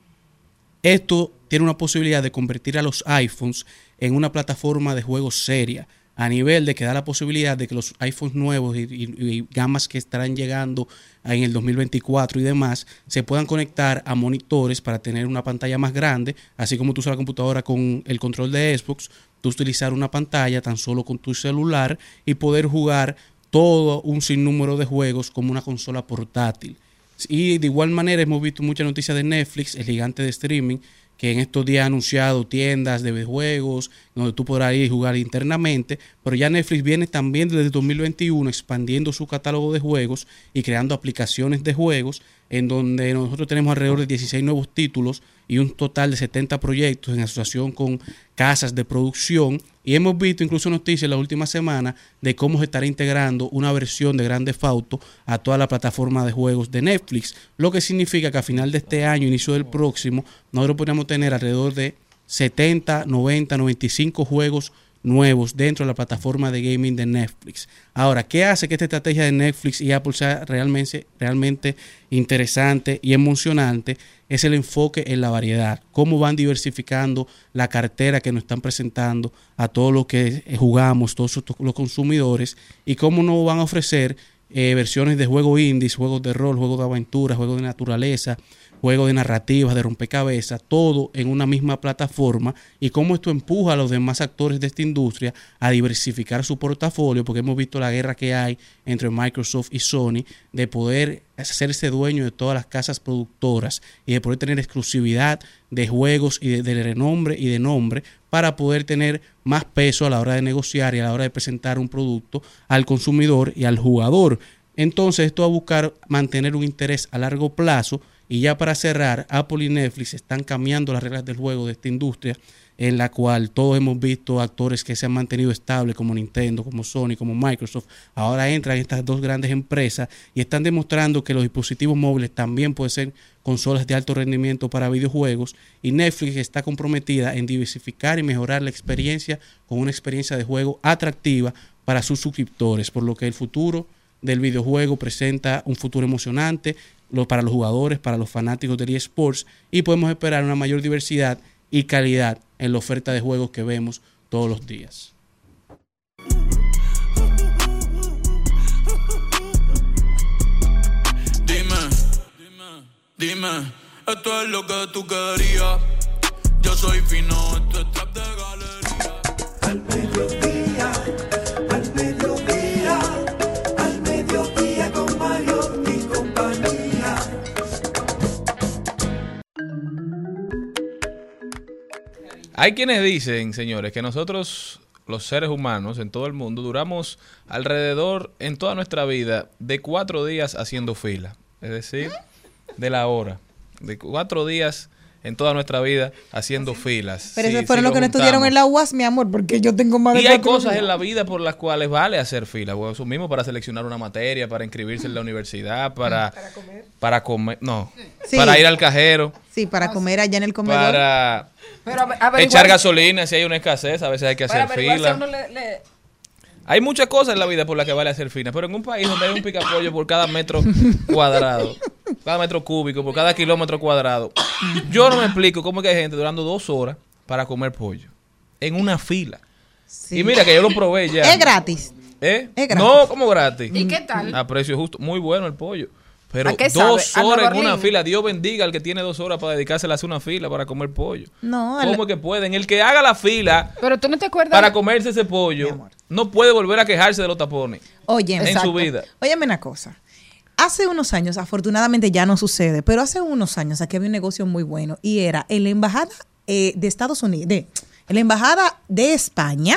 Esto tiene una posibilidad de convertir a los iPhones en una plataforma de juegos seria, a nivel de que da la posibilidad de que los iPhones nuevos y, gamas que estarán llegando en el 2024 y demás se puedan conectar a monitores para tener una pantalla más grande, así como tú usas la computadora con el control de Xbox, tú utilizar una pantalla tan solo con tu celular y poder jugar todo un sinnúmero de juegos como una consola portátil. Y de igual manera hemos visto muchas noticias de Netflix, el gigante de streaming, que en estos días ha anunciado tiendas de videojuegos, donde tú podrás ir y jugar internamente, pero ya Netflix viene también desde 2021 expandiendo su catálogo de juegos y creando aplicaciones de juegos en donde nosotros tenemos alrededor de 16 nuevos títulos y un total de 70 proyectos en asociación con casas de producción. Y hemos visto incluso noticias la última semana de cómo se estará integrando una versión de Grand Theft Auto a toda la plataforma de juegos de Netflix, lo que significa que a final de este año, inicio del próximo, nosotros podríamos tener alrededor de 70, 90, 95 juegos nuevos dentro de la plataforma de gaming de Netflix. Ahora, ¿qué hace que esta estrategia de Netflix y Apple sea realmente, realmente interesante y emocionante? Es el enfoque en la variedad, cómo van diversificando la cartera que nos están presentando a todos los que jugamos, todos los consumidores, y cómo nos van a ofrecer eh, versiones de juegos indies, juegos de rol, juegos de aventura, juegos de naturaleza, juegos de narrativas, de rompecabezas, todo en una misma plataforma y cómo esto empuja a los demás actores de esta industria a diversificar su portafolio, porque hemos visto la guerra que hay entre Microsoft y Sony de poder hacerse dueño de todas las casas productoras y de poder tener exclusividad de juegos y de, de renombre y de nombre para poder tener más peso a la hora de negociar y a la hora de presentar un producto al consumidor y al jugador. Entonces esto va a buscar mantener un interés a largo plazo y ya para cerrar, Apple y Netflix están cambiando las reglas del juego de esta industria en la cual todos hemos visto actores que se han mantenido estables como Nintendo, como Sony, como Microsoft. Ahora entran estas dos grandes empresas y están demostrando que los dispositivos móviles también pueden ser consolas de alto rendimiento para videojuegos y Netflix está comprometida en diversificar y mejorar la experiencia con una experiencia de juego atractiva para sus suscriptores, por lo que el futuro del videojuego presenta un futuro emocionante lo- para los jugadores, para los fanáticos del eSports y podemos esperar una mayor diversidad y calidad en la oferta de juegos que vemos todos los días. Dime, dime, dime, esto es lo que tú querías. Yo soy fino, esto es trap de galería. Al mediodía, Hay quienes dicen, señores, que nosotros, los seres humanos en todo el mundo, duramos alrededor en toda nuestra vida de cuatro días haciendo fila. Es decir, de la hora. De cuatro días en toda nuestra vida haciendo filas. Pero Sí, eso fueron si los que lo no estudiaron en la UAS, mi amor, porque yo tengo más de Y hay cosas en la vida por las cuales vale hacer fila. Bueno, eso mismo para seleccionar una materia, para inscribirse en la universidad, para, para comer. no, Sí. para ir al cajero, Sí, para comer allá en el comedor. para Pero echar gasolina si hay una escasez, a veces hay que para hacer averiguar si a fila. uno le- le- Hay muchas cosas en la vida por las que vale hacer fila, pero en un país donde hay un picapollo por cada metro cuadrado, cada metro cúbico, por cada kilómetro cuadrado, yo no me explico cómo es que hay gente durando dos horas para comer pollo en una fila. Y mira que yo lo probé ya. Es gratis. ¿Eh? Es gratis. No, como gratis. ¿Y qué tal? A precio justo. Muy bueno el pollo. Pero ¿A qué dos sabe? ¿A horas en una fila. Dios bendiga al que tiene dos horas para dedicársela a hacer una fila para comer pollo. No, ¿Cómo es que pueden? El que haga la fila Pero tú no te acuerdas. para comerse ese pollo no puede volver a quejarse de los tapones Oye, en exacto. su vida. Óyeme una cosa. Hace unos años, afortunadamente ya no sucede, pero hace unos años aquí había un negocio muy bueno y era en la embajada eh, de Estados Unidos, de, en la embajada de España,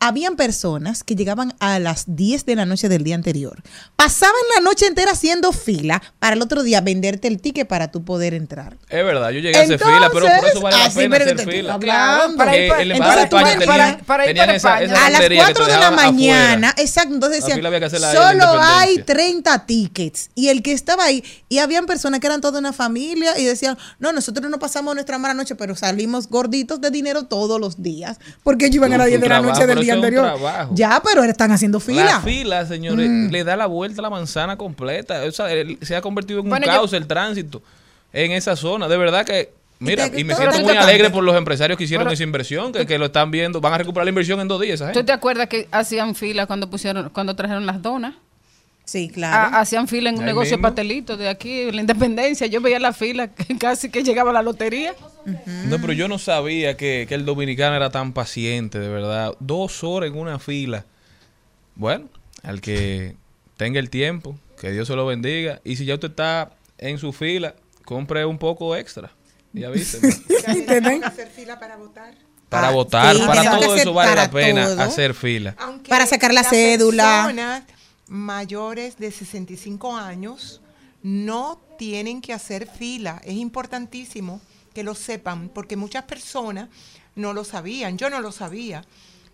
habían personas que llegaban a las 10 de la noche del día anterior. Pasaban la noche entera haciendo fila para el otro día venderte el ticket para tú poder entrar. Es verdad, yo llegué a hacer fila, pero por eso vale la así, pena hacer te fila. Porque Para ir pa- el embajada de entonces tú España tenían, para- para ir tenían para esa, España. esa A las lotería que te 4 de la afuera. mañana, exacto, entonces decían, solo hay Independencia. 30 tickets. Y el que estaba ahí, y habían personas que eran toda una familia y decían, no, nosotros no pasamos nuestra mala noche, pero salimos gorditos de dinero todos los días, porque ellos iban a las 10 de la trabajo, noche del día anterior. trabajo. Ya, pero están haciendo fila. La fila, señores, Mm. le da la vuelta a la manzana completa. O sea, se ha convertido en Bueno, un yo- caos el tránsito en esa zona. De verdad que, mira, te- y me siento muy alegre por los empresarios que hicieron Pero- esa inversión, que, que lo están viendo. Van a recuperar la inversión en dos días. ¿Tú te acuerdas que hacían fila cuando pusieron, cuando trajeron las donas? Sí, claro. Ah, hacían fila en un Ahí negocio de mismo. pastelitos de aquí, en la Independencia. Yo veía la fila que casi que llegaba a la lotería. No, pero yo no sabía que, que el dominicano era tan paciente, de verdad. Dos horas en una fila. Bueno, al que tenga el tiempo, que Dios se lo bendiga. Y si ya usted está en su fila, compre un poco extra. Y avíseme. ¿Te hacer fila para votar? Para Ah, votar, sí, para todo eso vale la pena todo. hacer fila. Para sacar la cédula. personas mayores de 65 años no tienen que hacer fila. Es importantísimo que lo sepan porque muchas personas no lo sabían. Yo no lo sabía.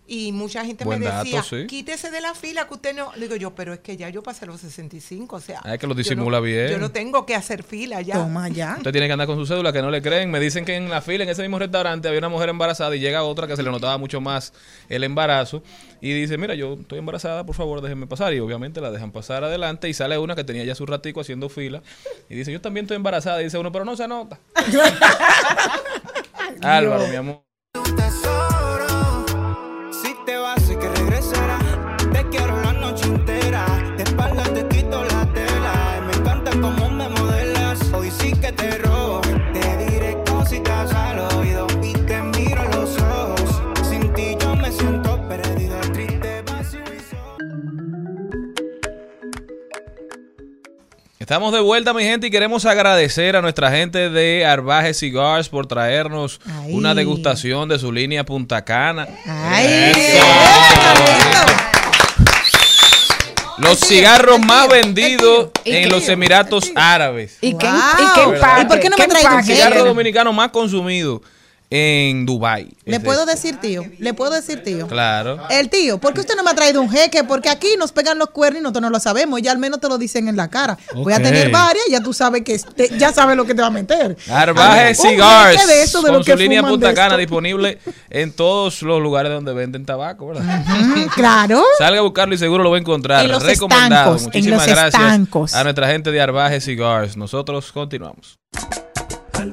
Y mucha gente Buen me dato, decía, sí. quítese de la fila que usted no. Le digo yo, pero es que ya yo pasé los 65, o sea. Ah, es que lo yo no- disimula bien. Yo no tengo que hacer fila ya. Toma ya. Usted tiene que andar con su cédula, que no le creen. Me dicen que en la fila, en ese mismo restaurante, había una mujer embarazada y llega otra que se le notaba mucho más el embarazo. Y dice, mira, yo estoy embarazada, por favor, déjenme pasar. Y obviamente la dejan pasar adelante. Y sale una que tenía ya su ratico haciendo fila. Y dice, yo también estoy embarazada. Y dice uno, pero no se nota. Álvaro, mi amor. Estamos de vuelta, mi gente, y queremos agradecer a nuestra gente de Arbaje Cigars por traernos Ay. una degustación de su línea Punta Cana. Ay, Los cigarros más vendidos en los Emiratos Árabes. ¿Y qué, Wow. y qué? ¿Y por qué no me dominicano más consumido en Dubai. ¿Le puedo decir tío? ¿Le puedo decir tío? Claro. El tío, ¿por qué usted no me ha traído un jeque? Porque aquí nos pegan los cuernos y nosotros no lo sabemos. Ya al menos te lo dicen en la cara. Voy a tener varias, ya tú sabes que este- ya sabes lo que te va a meter. Arbaje Cigars de eso, de lo con que su línea fuman Punta de Cana disponible en todos los lugares donde venden tabaco, ¿verdad? Claro. Salga a buscarlo y seguro lo va a encontrar. En los Recomendado. estancos, en Muchísimas los gracias estancos. a nuestra gente de Arbaje Cigars. Nosotros continuamos. Al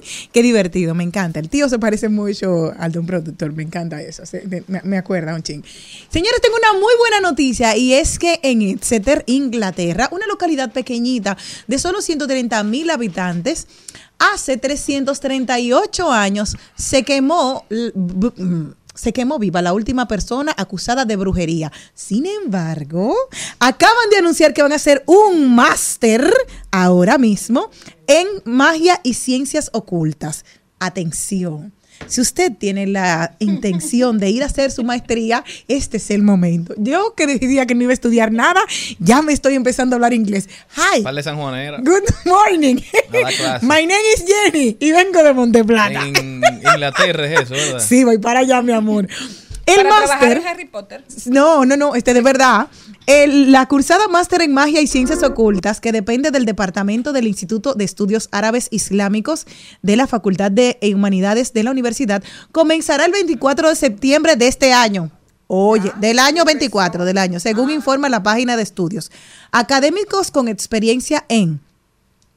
Qué divertido, me encanta. El tío se parece mucho al de un productor, me encanta eso. me, me acuerda un ching. Señores, tengo una muy buena noticia y es que en Exeter, Inglaterra, una localidad pequeñita de solo 130 mil habitantes, hace 338 años se quemó. Se quemó viva la última persona acusada de brujería. Sin embargo, acaban de anunciar que van a hacer un máster ahora mismo en magia y ciencias ocultas. Atención. Si usted tiene la intención de ir a hacer su maestría, este es el momento. Yo que decidía que no iba a estudiar nada, ya me estoy empezando a hablar inglés. Hi. Vale San Juanera. Good morning. My name is Jenny y vengo de Monteplata. En Inglaterra es eso, ¿verdad? Sí, voy para allá, mi amor. El máster. en Harry Potter. No, no, no, este de verdad. El- la cursada máster en magia y ciencias ocultas, que depende del departamento del Instituto de Estudios Árabes Islámicos de la Facultad de Humanidades de la Universidad, comenzará el 24 de septiembre de este año. Oye, del año 24 del año, según informa la página de estudios. Académicos con experiencia en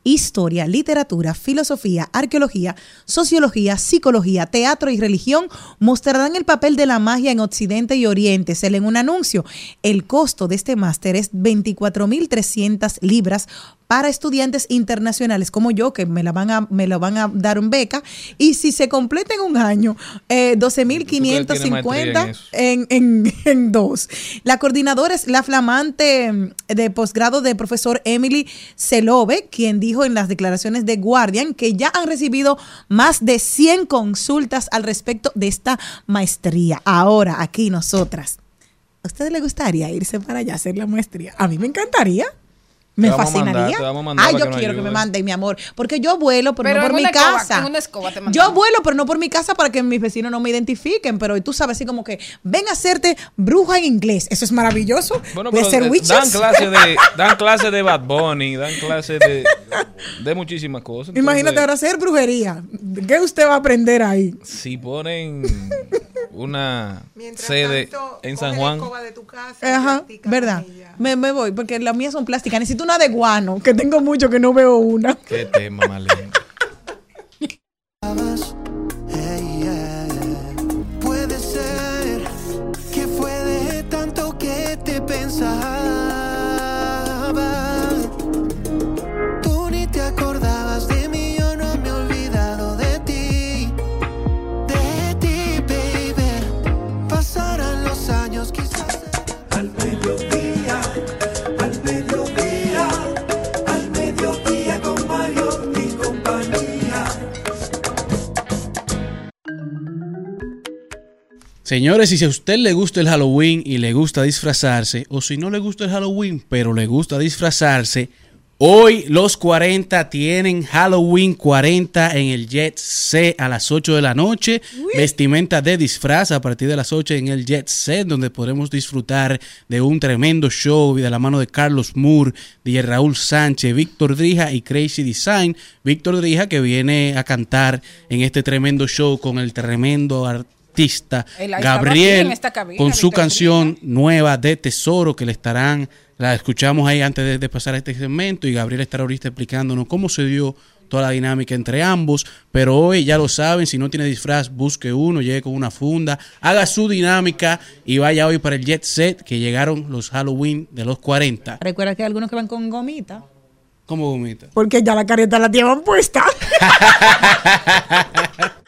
historia, literatura, filosofía, arqueología, sociología, psicología, teatro y religión mostrarán el papel de la magia en Occidente y Oriente. Se lee en un anuncio. El costo de este máster es 24.300 libras para estudiantes internacionales como yo, que me la van a, me lo van a dar en beca. Y si se completa en un año, eh, 12.550 en, en, en dos. La coordinadora es la flamante mm, de posgrado de profesor Emily Selove, quien dijo en las declaraciones de Guardian que ya han recibido más de 100 consultas al respecto de esta maestría. Ahora, aquí nosotras. ¿A ustedes les gustaría irse para allá a hacer la maestría? A mí me encantaría. Me Te fascinaría. mandar, te vamos a mandar Ay, yo que quiero que me manden, mi amor. Porque yo vuelo, pero, Pero no por mi escoba, casa. en una escoba te yo vuelo, pero no por mi casa para que mis vecinos no me identifiquen. Pero tú sabes, así como que ven a hacerte bruja en inglés. Eso es maravilloso. Bueno, witches. dan clase de dan clase de Bad Bunny, dan clase de, de muchísimas cosas. Imagínate ahora hacer brujería. ¿Qué usted va a aprender ahí? Si ponen una Mientras sede en San Juan. De tu casa Ajá, ¿verdad? Me, me, voy, porque las mías son plásticas. Necesito una de guano, que tengo mucho que no veo una. Qué tema, Malena. Puede ser que fue de tanto que te pensaba Señores, y si a usted le gusta el Halloween y le gusta disfrazarse, o si no le gusta el Halloween, pero le gusta disfrazarse, hoy los 40 tienen Halloween 40 en el Jet Set a las 8 de la noche. Vestimenta de disfraz a partir de las 8 en el Jet Set, donde podremos disfrutar de un tremendo show de la mano de Carlos Moore, de Raúl Sánchez, Víctor Drija y Crazy Design. Víctor Drija que viene a cantar en este tremendo show con el tremendo artista Aquí Gabriel cabina, con su canción nueva de Tesoro que le estarán, la escuchamos ahí antes de, de pasar a este segmento y Gabriel estará ahorita explicándonos cómo se dio toda la dinámica entre ambos, pero hoy ya lo saben, si no tiene disfraz, busque uno, llegue con una funda, haga su dinámica y vaya hoy para el Jet Set que llegaron los Halloween de los 40. Recuerda que hay algunos que van con gomita. ¿Cómo vomita? Porque ya la careta la llevan puesta.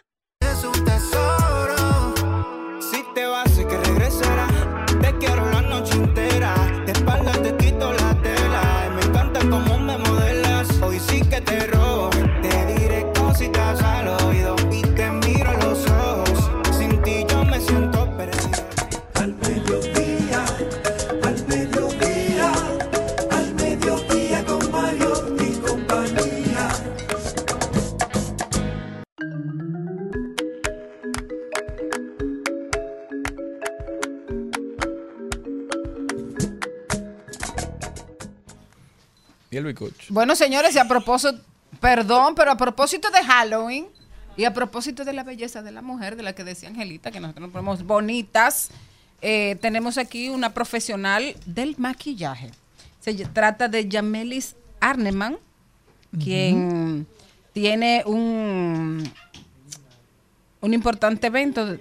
el bicocho. Bueno, señores, y a propósito, perdón, pero a propósito de Halloween y a propósito de la belleza de la mujer, de la que decía Angelita, que nosotros nos ponemos bonitas, eh, tenemos aquí una profesional del maquillaje. Se trata de Yamelis Arneman, quien tiene un, un importante evento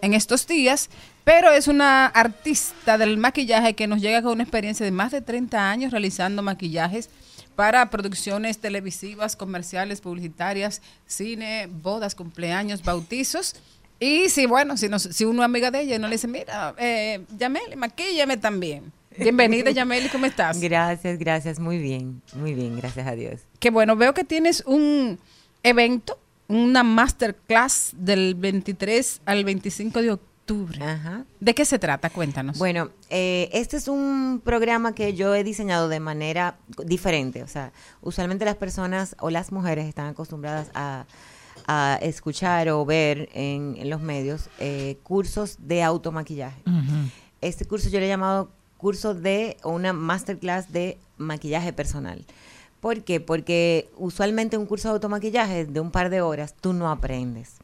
en estos días, pero es una artista del maquillaje que nos llega con una experiencia de más de 30 años realizando maquillajes para producciones televisivas, comerciales, publicitarias, cine, bodas, cumpleaños, bautizos. Y si, bueno, si, nos, si uno es amiga de ella y no le dice, mira, eh, Yameli, maquíllame también. Bienvenida, Yameli, ¿cómo estás? Gracias, gracias, muy bien, muy bien, gracias a Dios. Que bueno, veo que tienes un evento, una masterclass del 23 al 25 de octubre. ¿De qué se trata? Cuéntanos. Bueno, eh, este es un programa que yo he diseñado de manera diferente. O sea, usualmente las personas o las mujeres están acostumbradas a, a escuchar o ver en, en los medios eh, cursos de automaquillaje. Este curso yo le he llamado curso de o una masterclass de maquillaje personal. ¿Por qué? Porque usualmente un curso de automaquillaje de un par de horas tú no aprendes.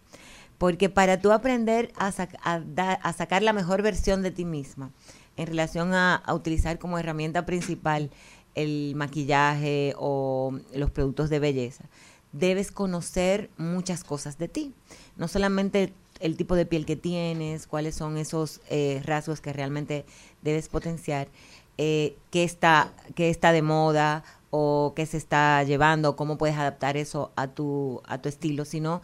Porque para tú aprender a, a sacar la mejor versión de ti misma en relación a, a utilizar como herramienta principal el maquillaje o los productos de belleza, debes conocer muchas cosas de ti. No solamente el tipo de piel que tienes, cuáles son esos eh, rasgos que realmente debes potenciar, eh, qué, está, qué está de moda o qué se está llevando, cómo puedes adaptar eso a tu, a tu estilo, sino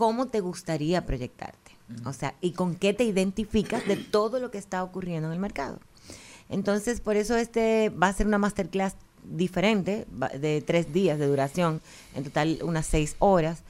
cómo te gustaría proyectarte. O sea, y con qué te identificas de todo lo que está ocurriendo en el mercado. Entonces, por eso este va a ser una masterclass diferente, de tres días de duración, en total unas seis horas,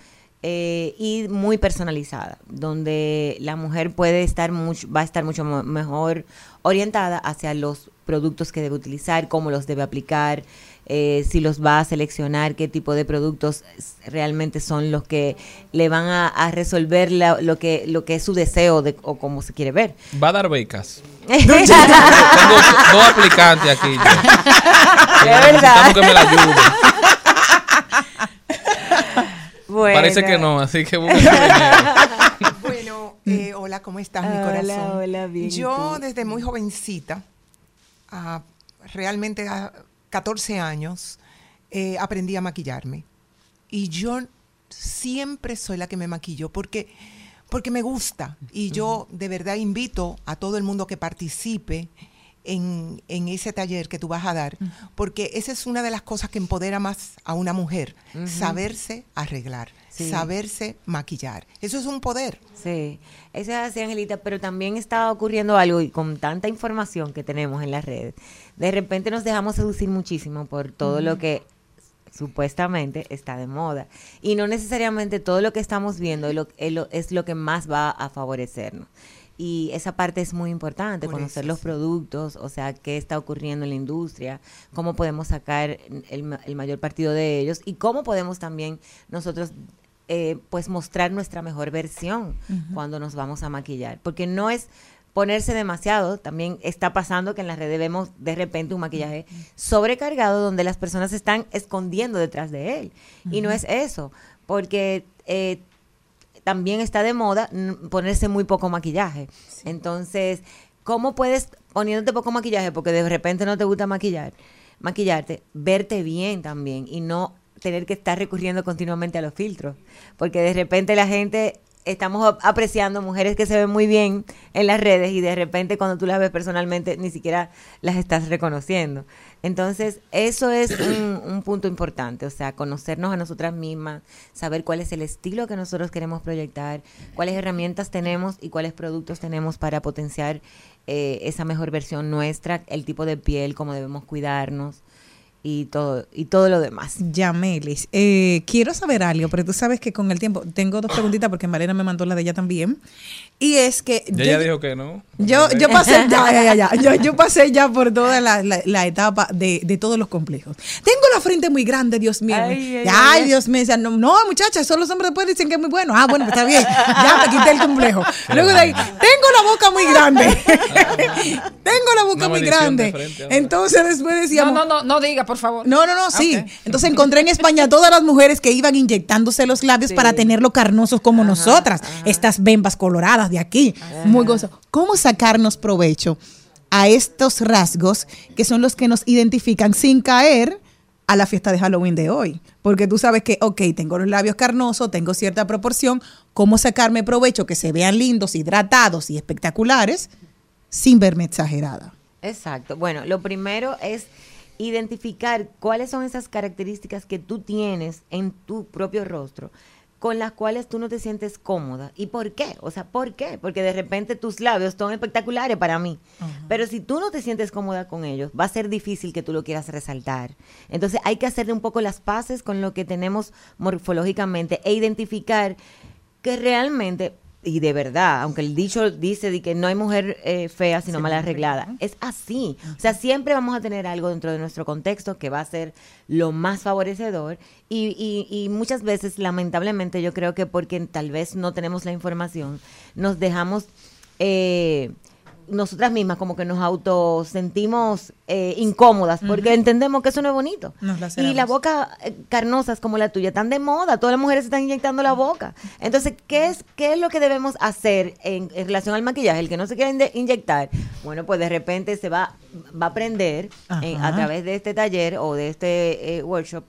eh, y muy personalizada, donde la mujer puede estar mucho, va a estar mucho mejor orientada hacia los productos que debe utilizar, cómo los debe aplicar, eh, si los va a seleccionar, qué tipo de productos realmente son los que le van a, a resolver la- lo que lo que es su deseo de, o cómo se quiere ver. Va a dar becas. Tengo dos aplicantes aquí. De verdad. Necesitamos que me la ayuden. Bueno. Parece que no, así que. Bueno, eh, hola, ¿cómo estás, mi Hola, corazón? hola, bien, ¿y Yo desde muy jovencita, ah, realmente a 14 años, eh, aprendí a maquillarme. Y yo siempre soy la que me maquillo porque, porque me gusta. Y yo de verdad invito a todo el mundo que participe en, en ese taller que tú vas a dar, porque esa es una de las cosas que empodera más a una mujer, saberse arreglar, Sí. saberse maquillar. Eso es un poder. Sí, eso es así, Angelita, pero también está ocurriendo algo y con tanta información que tenemos en las redes, de repente nos dejamos seducir muchísimo por todo lo que supuestamente está de moda. Y no necesariamente todo lo que estamos viendo es lo, es lo- es lo que más va a favorecernos. Y esa parte es muy importante, Por conocer eso, los sí. productos, o sea, qué está ocurriendo en la industria, cómo podemos sacar el mayor partido de ellos y cómo podemos también nosotros eh, pues mostrar nuestra mejor versión cuando nos vamos a maquillar. Porque no es ponerse demasiado, también está pasando que en las redes vemos de repente un maquillaje sobrecargado donde las personas se están escondiendo detrás de él. Y no es eso, porque eh, también está de moda ponerse muy poco maquillaje. Entonces, ¿cómo puedes, poniéndote poco maquillaje, porque de repente no te gusta maquillar, maquillarte, verte bien también y no tener que estar recurriendo continuamente a los filtros? Porque de repente la gente, estamos ap- apreciando mujeres que se ven muy bien en las redes y de repente cuando tú las ves personalmente ni siquiera las estás reconociendo. Entonces, eso es un, un punto importante, o sea, conocernos a nosotras mismas, saber cuál es el estilo que nosotros queremos proyectar, cuáles herramientas tenemos y cuáles productos tenemos para potenciar eh, esa mejor versión nuestra, el tipo de piel, cómo debemos cuidarnos y todo, y todo lo demás. Yamelis, eh, quiero saber algo, pero tú sabes que con el tiempo, tengo dos preguntitas porque Malena me mandó la de ella también. Y es que Ya yo, ella dijo que no. yo, yo pasé ya, ya, ya, ya. Yo, yo pasé ya por toda la, la- la etapa de, de todos los complejos. Tengo la frente muy grande, Dios mío. Ay, Ay, ay, ay. Dios mío. No, no, muchachas, solo los hombres después dicen que es muy bueno. Ah, bueno, pues está bien. Ya me quité el complejo. Luego de ahí, tengo la boca muy grande. tengo la boca Una muy grande. frente. Entonces después decíamos. No, no, no, no diga, por favor. No, no, no, sí. Ok. Entonces encontré en España todas las mujeres que iban inyectándose los labios para tenerlo carnosos como nosotras. Estas bembas coloradas de aquí. Muy gozo. ¿Cómo sacarnos provecho a estos rasgos que son los que nos identifican sin caer a la fiesta de Halloween de hoy? Porque tú sabes que, ok, tengo los labios carnosos, tengo cierta proporción. ¿Cómo sacarme provecho que se vean lindos, hidratados y espectaculares sin verme exagerada? Exacto. Bueno, lo primero es identificar cuáles son esas características que tú tienes en tu propio rostro con las cuales tú no te sientes cómoda. ¿Y por qué? O sea, ¿por qué? Porque de repente tus labios son espectaculares para mí. Pero si tú no te sientes cómoda con ellos, va a ser difícil que tú lo quieras resaltar. Entonces hay que hacerle un poco las paces con lo que tenemos morfológicamente e identificar que realmente, y de verdad, aunque el dicho dice de que no hay mujer eh, fea sino mal arreglada, es así. O sea, siempre vamos a tener algo dentro de nuestro contexto que va a ser lo más favorecedor. Y, y- y muchas veces, lamentablemente, yo creo que porque tal vez no tenemos la información, nos dejamos... eh, nosotras mismas como que nos autosentimos eh, incómodas porque entendemos que eso no es bonito. Y la boca eh, carnosas como la tuya están de moda, todas las mujeres se están inyectando la boca. Entonces, ¿qué es, qué es lo que debemos hacer en, en relación al maquillaje? El que no se quiera inyectar, bueno, pues de repente se va, va a aprender eh, a través de este taller o de este workshop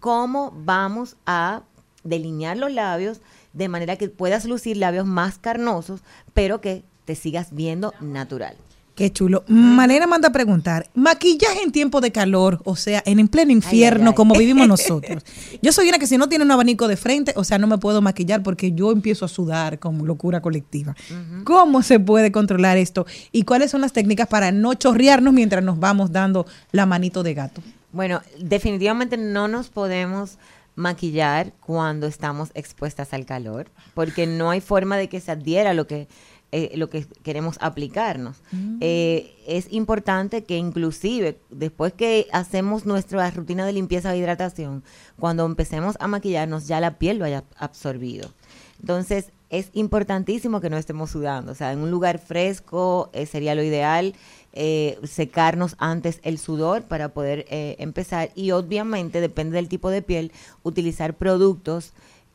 cómo vamos a delinear los labios de manera que puedas lucir labios más carnosos, pero que te sigas viendo natural. Qué chulo. Malena manda a preguntar, maquillaje en tiempo de calor, o sea, en, en pleno infierno, ay. como vivimos nosotros. Yo soy una que si no tiene un abanico de frente, o sea, no me puedo maquillar porque yo empiezo a sudar como locura colectiva. ¿Cómo se puede controlar esto? ¿Y cuáles son las técnicas para no chorrearnos mientras nos vamos dando la manito de gato? Bueno, definitivamente no nos podemos maquillar cuando estamos expuestas al calor, porque no hay forma de que se adhiera lo que eh, lo que queremos aplicarnos. Eh, es importante que inclusive después que hacemos nuestra rutina de limpieza e hidratación, cuando empecemos a maquillarnos ya la piel lo haya absorbido. Entonces es importantísimo que no estemos sudando, o sea, en un lugar fresco eh, sería lo ideal secarnos antes el sudor para poder empezar y obviamente depende del tipo de piel utilizar productos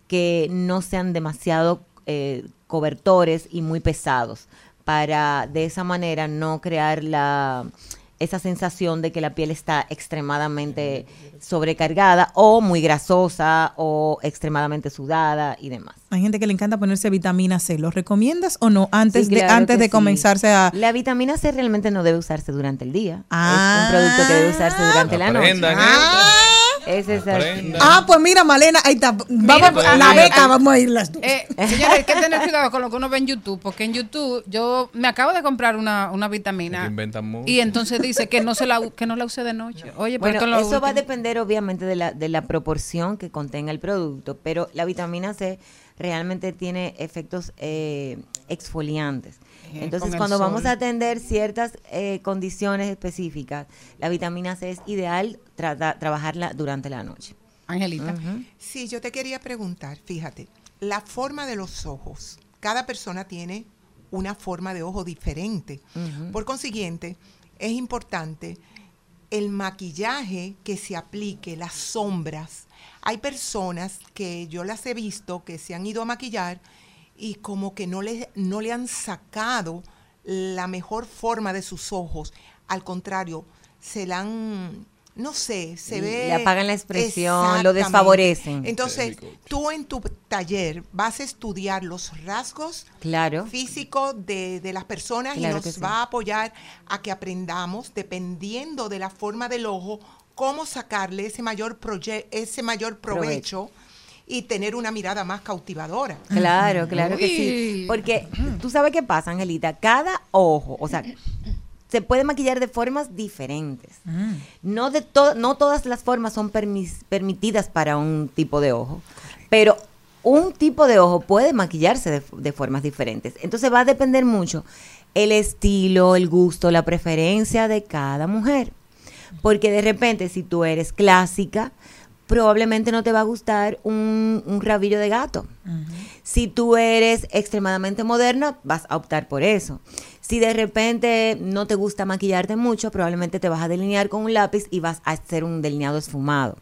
que no sean demasiado eh, cobertores y muy pesados para de esa manera no crear la esa sensación de que la piel está extremadamente sobrecargada o muy grasosa o extremadamente sudada y demás. Hay gente que le encanta ponerse vitamina C. ¿Lo recomiendas o no antes Sí, de antes de sí. comenzarse a La vitamina C realmente no debe usarse durante el día. Ah. es un producto que debe usarse durante la noche. Aprendan, Ese es Ah, pues mira, Malena, ahí está. Vamos Mira, a la ay, beca, ay. vamos a ir las dos. Eh, señores, hay que tener cuidado con lo que uno ve en YouTube, porque en YouTube yo me acabo de comprar una, una vitamina mucho. y entonces dice que no se la u- que no la use de noche. Oye, pero Bueno, lo eso va a depender obviamente de la, de la proporción que contenga el producto, pero la vitamina C realmente tiene efectos eh, exfoliantes. Entonces, cuando vamos a atender ciertas eh, condiciones específicas, la vitamina C es ideal trata- trabajarla durante la noche. Angelita. Sí, yo te quería preguntar, fíjate, la forma de los ojos. Cada persona tiene una forma de ojo diferente. Por consiguiente, es importante el maquillaje que se aplique, las sombras. Hay personas que yo las he visto que se han ido a maquillar y como que no le, no le han sacado la mejor forma de sus ojos. Al contrario, se la han, no sé, se ve... Le apagan la expresión, lo desfavorecen. Entonces, tú en tu taller vas a estudiar los rasgos Claro. físicos de, de las personas Claro y nos sí. va a apoyar a que aprendamos, dependiendo de la forma del ojo, cómo sacarle ese mayor, proye- ese mayor provecho, y tener una mirada más cautivadora. Claro, claro que sí. Porque tú sabes qué pasa, Angelita. Cada ojo, o sea, se puede maquillar de formas diferentes. No, de to- no todas las formas son permis- permitidas para un tipo de ojo, pero un tipo de ojo puede maquillarse de, de formas diferentes. Entonces va a depender mucho el estilo, el gusto, la preferencia de cada mujer. Porque de repente, si tú eres clásica, probablemente no te va a gustar un, un rabillo de gato. Si tú eres extremadamente moderna, vas a optar por eso. Si de repente no te gusta maquillarte mucho, probablemente te vas a delinear con un lápiz y vas a hacer un delineado esfumado.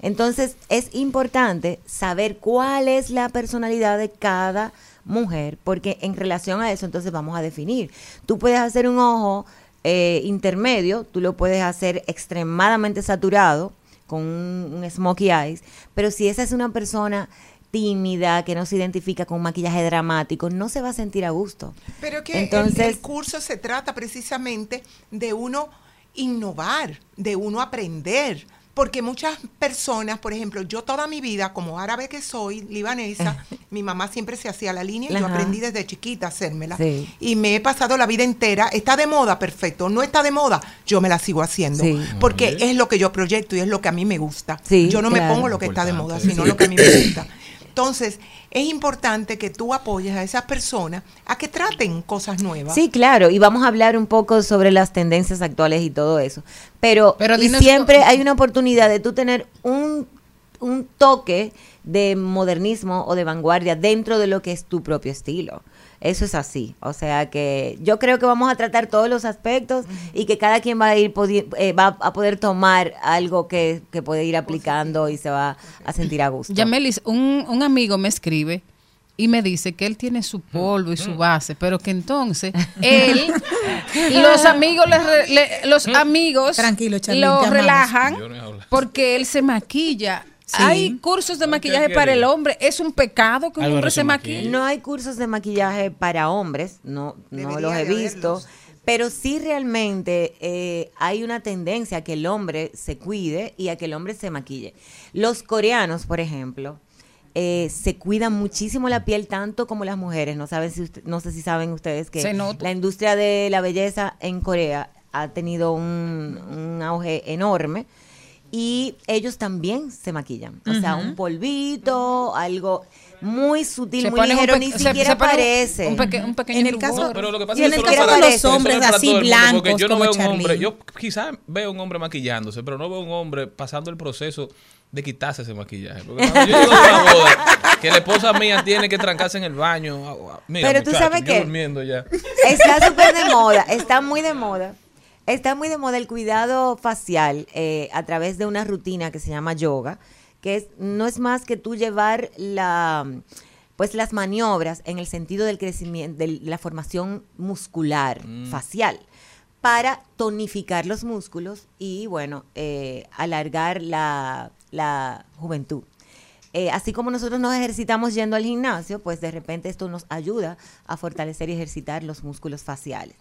Entonces es importante saber cuál es la personalidad de cada mujer, porque en relación a eso entonces vamos a definir. Tú puedes hacer un ojo eh, intermedio, tú lo puedes hacer extremadamente saturado con un, un smokey eyes, pero si esa es una persona tímida, que no se identifica con un maquillaje dramático, no se va a sentir a gusto. Pero que el- Entonces, el, curso se trata precisamente de uno innovar, de uno aprender. Porque muchas personas, por ejemplo, yo toda mi vida, como árabe que soy, libanesa, mi mamá siempre se hacía la línea y yo Ajá. aprendí desde chiquita a hacérmela. Sí. Y me he pasado la vida entera. Está de moda, perfecto. No está de moda, yo me la sigo haciendo. Sí. Porque es lo que yo proyecto y es lo que a mí me gusta. Sí, yo no me pongo lo que está de moda, sino Sí. lo que a mí me gusta. Entonces, es importante que tú apoyes a esas personas a que traten cosas nuevas. Sí, claro, y vamos a hablar un poco sobre las tendencias actuales y todo eso. Pero, Pero y dinos- siempre hay una oportunidad de tú tener un, un toque de modernismo o de vanguardia dentro de lo que es tu propio estilo. Eso es así. O sea que yo creo que vamos a tratar todos los aspectos y que cada quien va a ir eh, va a poder tomar algo que, que puede ir aplicando y se va a sentir a gusto. Yamelis, un, un amigo me escribe y me dice que él tiene su polvo y su base, pero que entonces él, los amigos, le re- le- los amigos Tranquilo, lo relajan porque él se maquilla. Sí. Hay cursos de maquillaje para el hombre. Es un pecado que un hombre se maquille. No hay cursos de maquillaje para hombres, no, no los he visto, pero sí realmente eh, hay una tendencia a que el hombre se cuide y a que el hombre se maquille. Los coreanos, por ejemplo, eh, se cuidan muchísimo la piel tanto como las mujeres. No saben si usted- no sé si saben ustedes que la industria de la belleza en Corea ha tenido un, un auge enorme y ellos también se maquillan. O sea, un polvito, algo muy sutil, Se muy ligero, ni se- siquiera se parece. un peque- un pequeño En el rubor. caso- pero lo que pasa Y es que el caso de los hombres así el mundo, porque blancos yo no como veo un hombre, yo quizás veo un hombre maquillándose, pero no veo un hombre pasando el proceso de quitarse ese maquillaje. Porque cuando yo llego una boda, que la esposa mía tiene que trancarse en el baño. ah, ah, Mira, Pero tú muchacho, sabes durmiendo ya. Está súper de moda, está muy de moda. Está muy de moda el cuidado facial eh, a través de una rutina que se llama yoga, que es no es más que tú llevar la pues las maniobras en el sentido del crecimiento, de la formación muscular, facial, para tonificar los músculos y, bueno, eh, alargar la, la juventud. Eh, así como nosotros nos ejercitamos yendo al gimnasio, pues de repente esto nos ayuda a fortalecer y ejercitar los músculos faciales.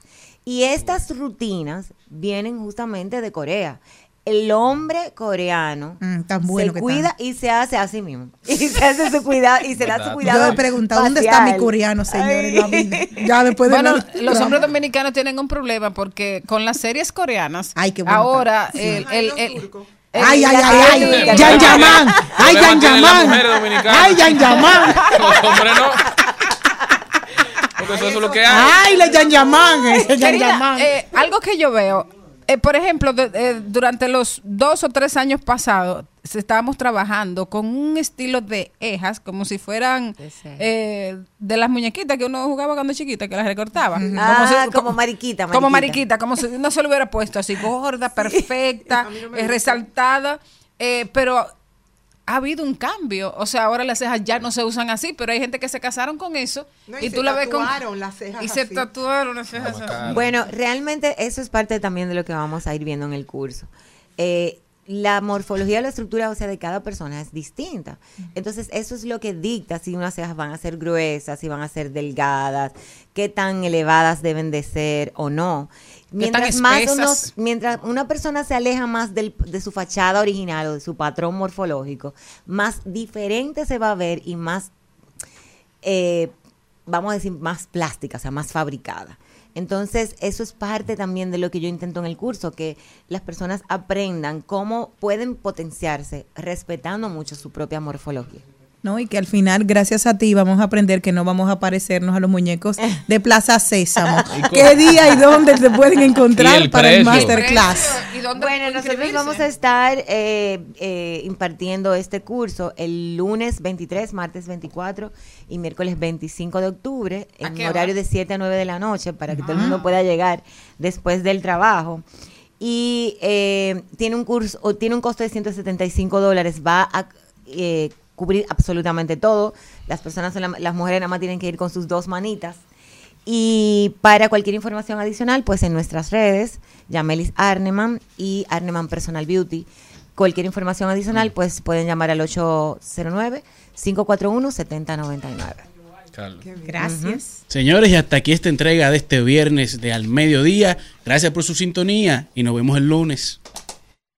Y estas rutinas vienen justamente de Corea. El hombre coreano Mm, tan bueno se que cuida y se hace a sí mismo. Y se hace su cuidado y se da su cuidado. Yo he preguntado, ¿dónde está mi coreano, señor? Ay. en la vida? Ya después de Bueno, la- los hombres dominicanos tienen un problema porque con las series coreanas, Ay, qué bueno ahora está. el, Ay, el- el- turcos. Ay, ay, ay, técnica. ay. Yan Yaman. Ay, Yan Yaman. Ay, Yan Yaman. Los hombres no. Porque eso es lo que hay. Ay, la Yan Yaman. ese Yan Querida, Yaman. eh, algo que yo veo, eh, por ejemplo, de- eh, durante los dos o tres años pasados, estábamos trabajando con un estilo de ejas, como si fueran eh, de las muñequitas que uno jugaba cuando chiquita, que las recortaba. Ah, si- como mariquita, Como mariquita. mariquita, como si uno se lo hubiera puesto así, gorda, perfecta, eh, resaltada, eh, pero ha habido un cambio. O sea, ahora las cejas ya no se usan así, pero hay gente que se casaron con eso No, y, tú la ves con... tatuaron las cejas Y se tatuaron las cejas así. Bueno, realmente eso es parte también de lo que vamos a ir viendo en el curso. Eh, la morfología o la estructura ósea de cada persona es distinta. Entonces, eso es lo que dicta si unas cejas van a ser gruesas, si van a ser delgadas, qué tan elevadas deben de ser o no. Mientras más mientras una persona se aleja más del- de su fachada original o de su patrón morfológico, más diferente se va a ver y más eh, vamos a decir, más plástica, o sea, más fabricada. Entonces, eso es parte también de lo que yo intento en el curso, que las personas aprendan cómo pueden potenciarse respetando mucho su propia morfología. ¿No? Y que al final, gracias a ti, vamos a aprender que no vamos a parecernos a los muñecos de Plaza Sésamo. ¿Qué día y dónde se pueden encontrar el para el masterclass? Bueno, nosotros vamos a estar eh, eh, impartiendo este curso el lunes 23, martes 24 y miércoles 25 de octubre ¿A en horario hora? de 7 a 9 de la noche para que todo el Ah. mundo pueda llegar después del trabajo. Y eh, tiene un curso, o tiene un costo de 175 dólares. Va a eh, cubrir absolutamente todo. Las personas, las mujeres nada más tienen que ir con sus dos manitas. Y para cualquier información adicional, pues en nuestras redes, Yamelis Arneman y Arneman Personal Beauty. Cualquier información adicional, pues pueden llamar al 809-541-7099. Gracias. Señores, y hasta aquí esta entrega de este viernes de al mediodía. Gracias por su sintonía y nos vemos el lunes.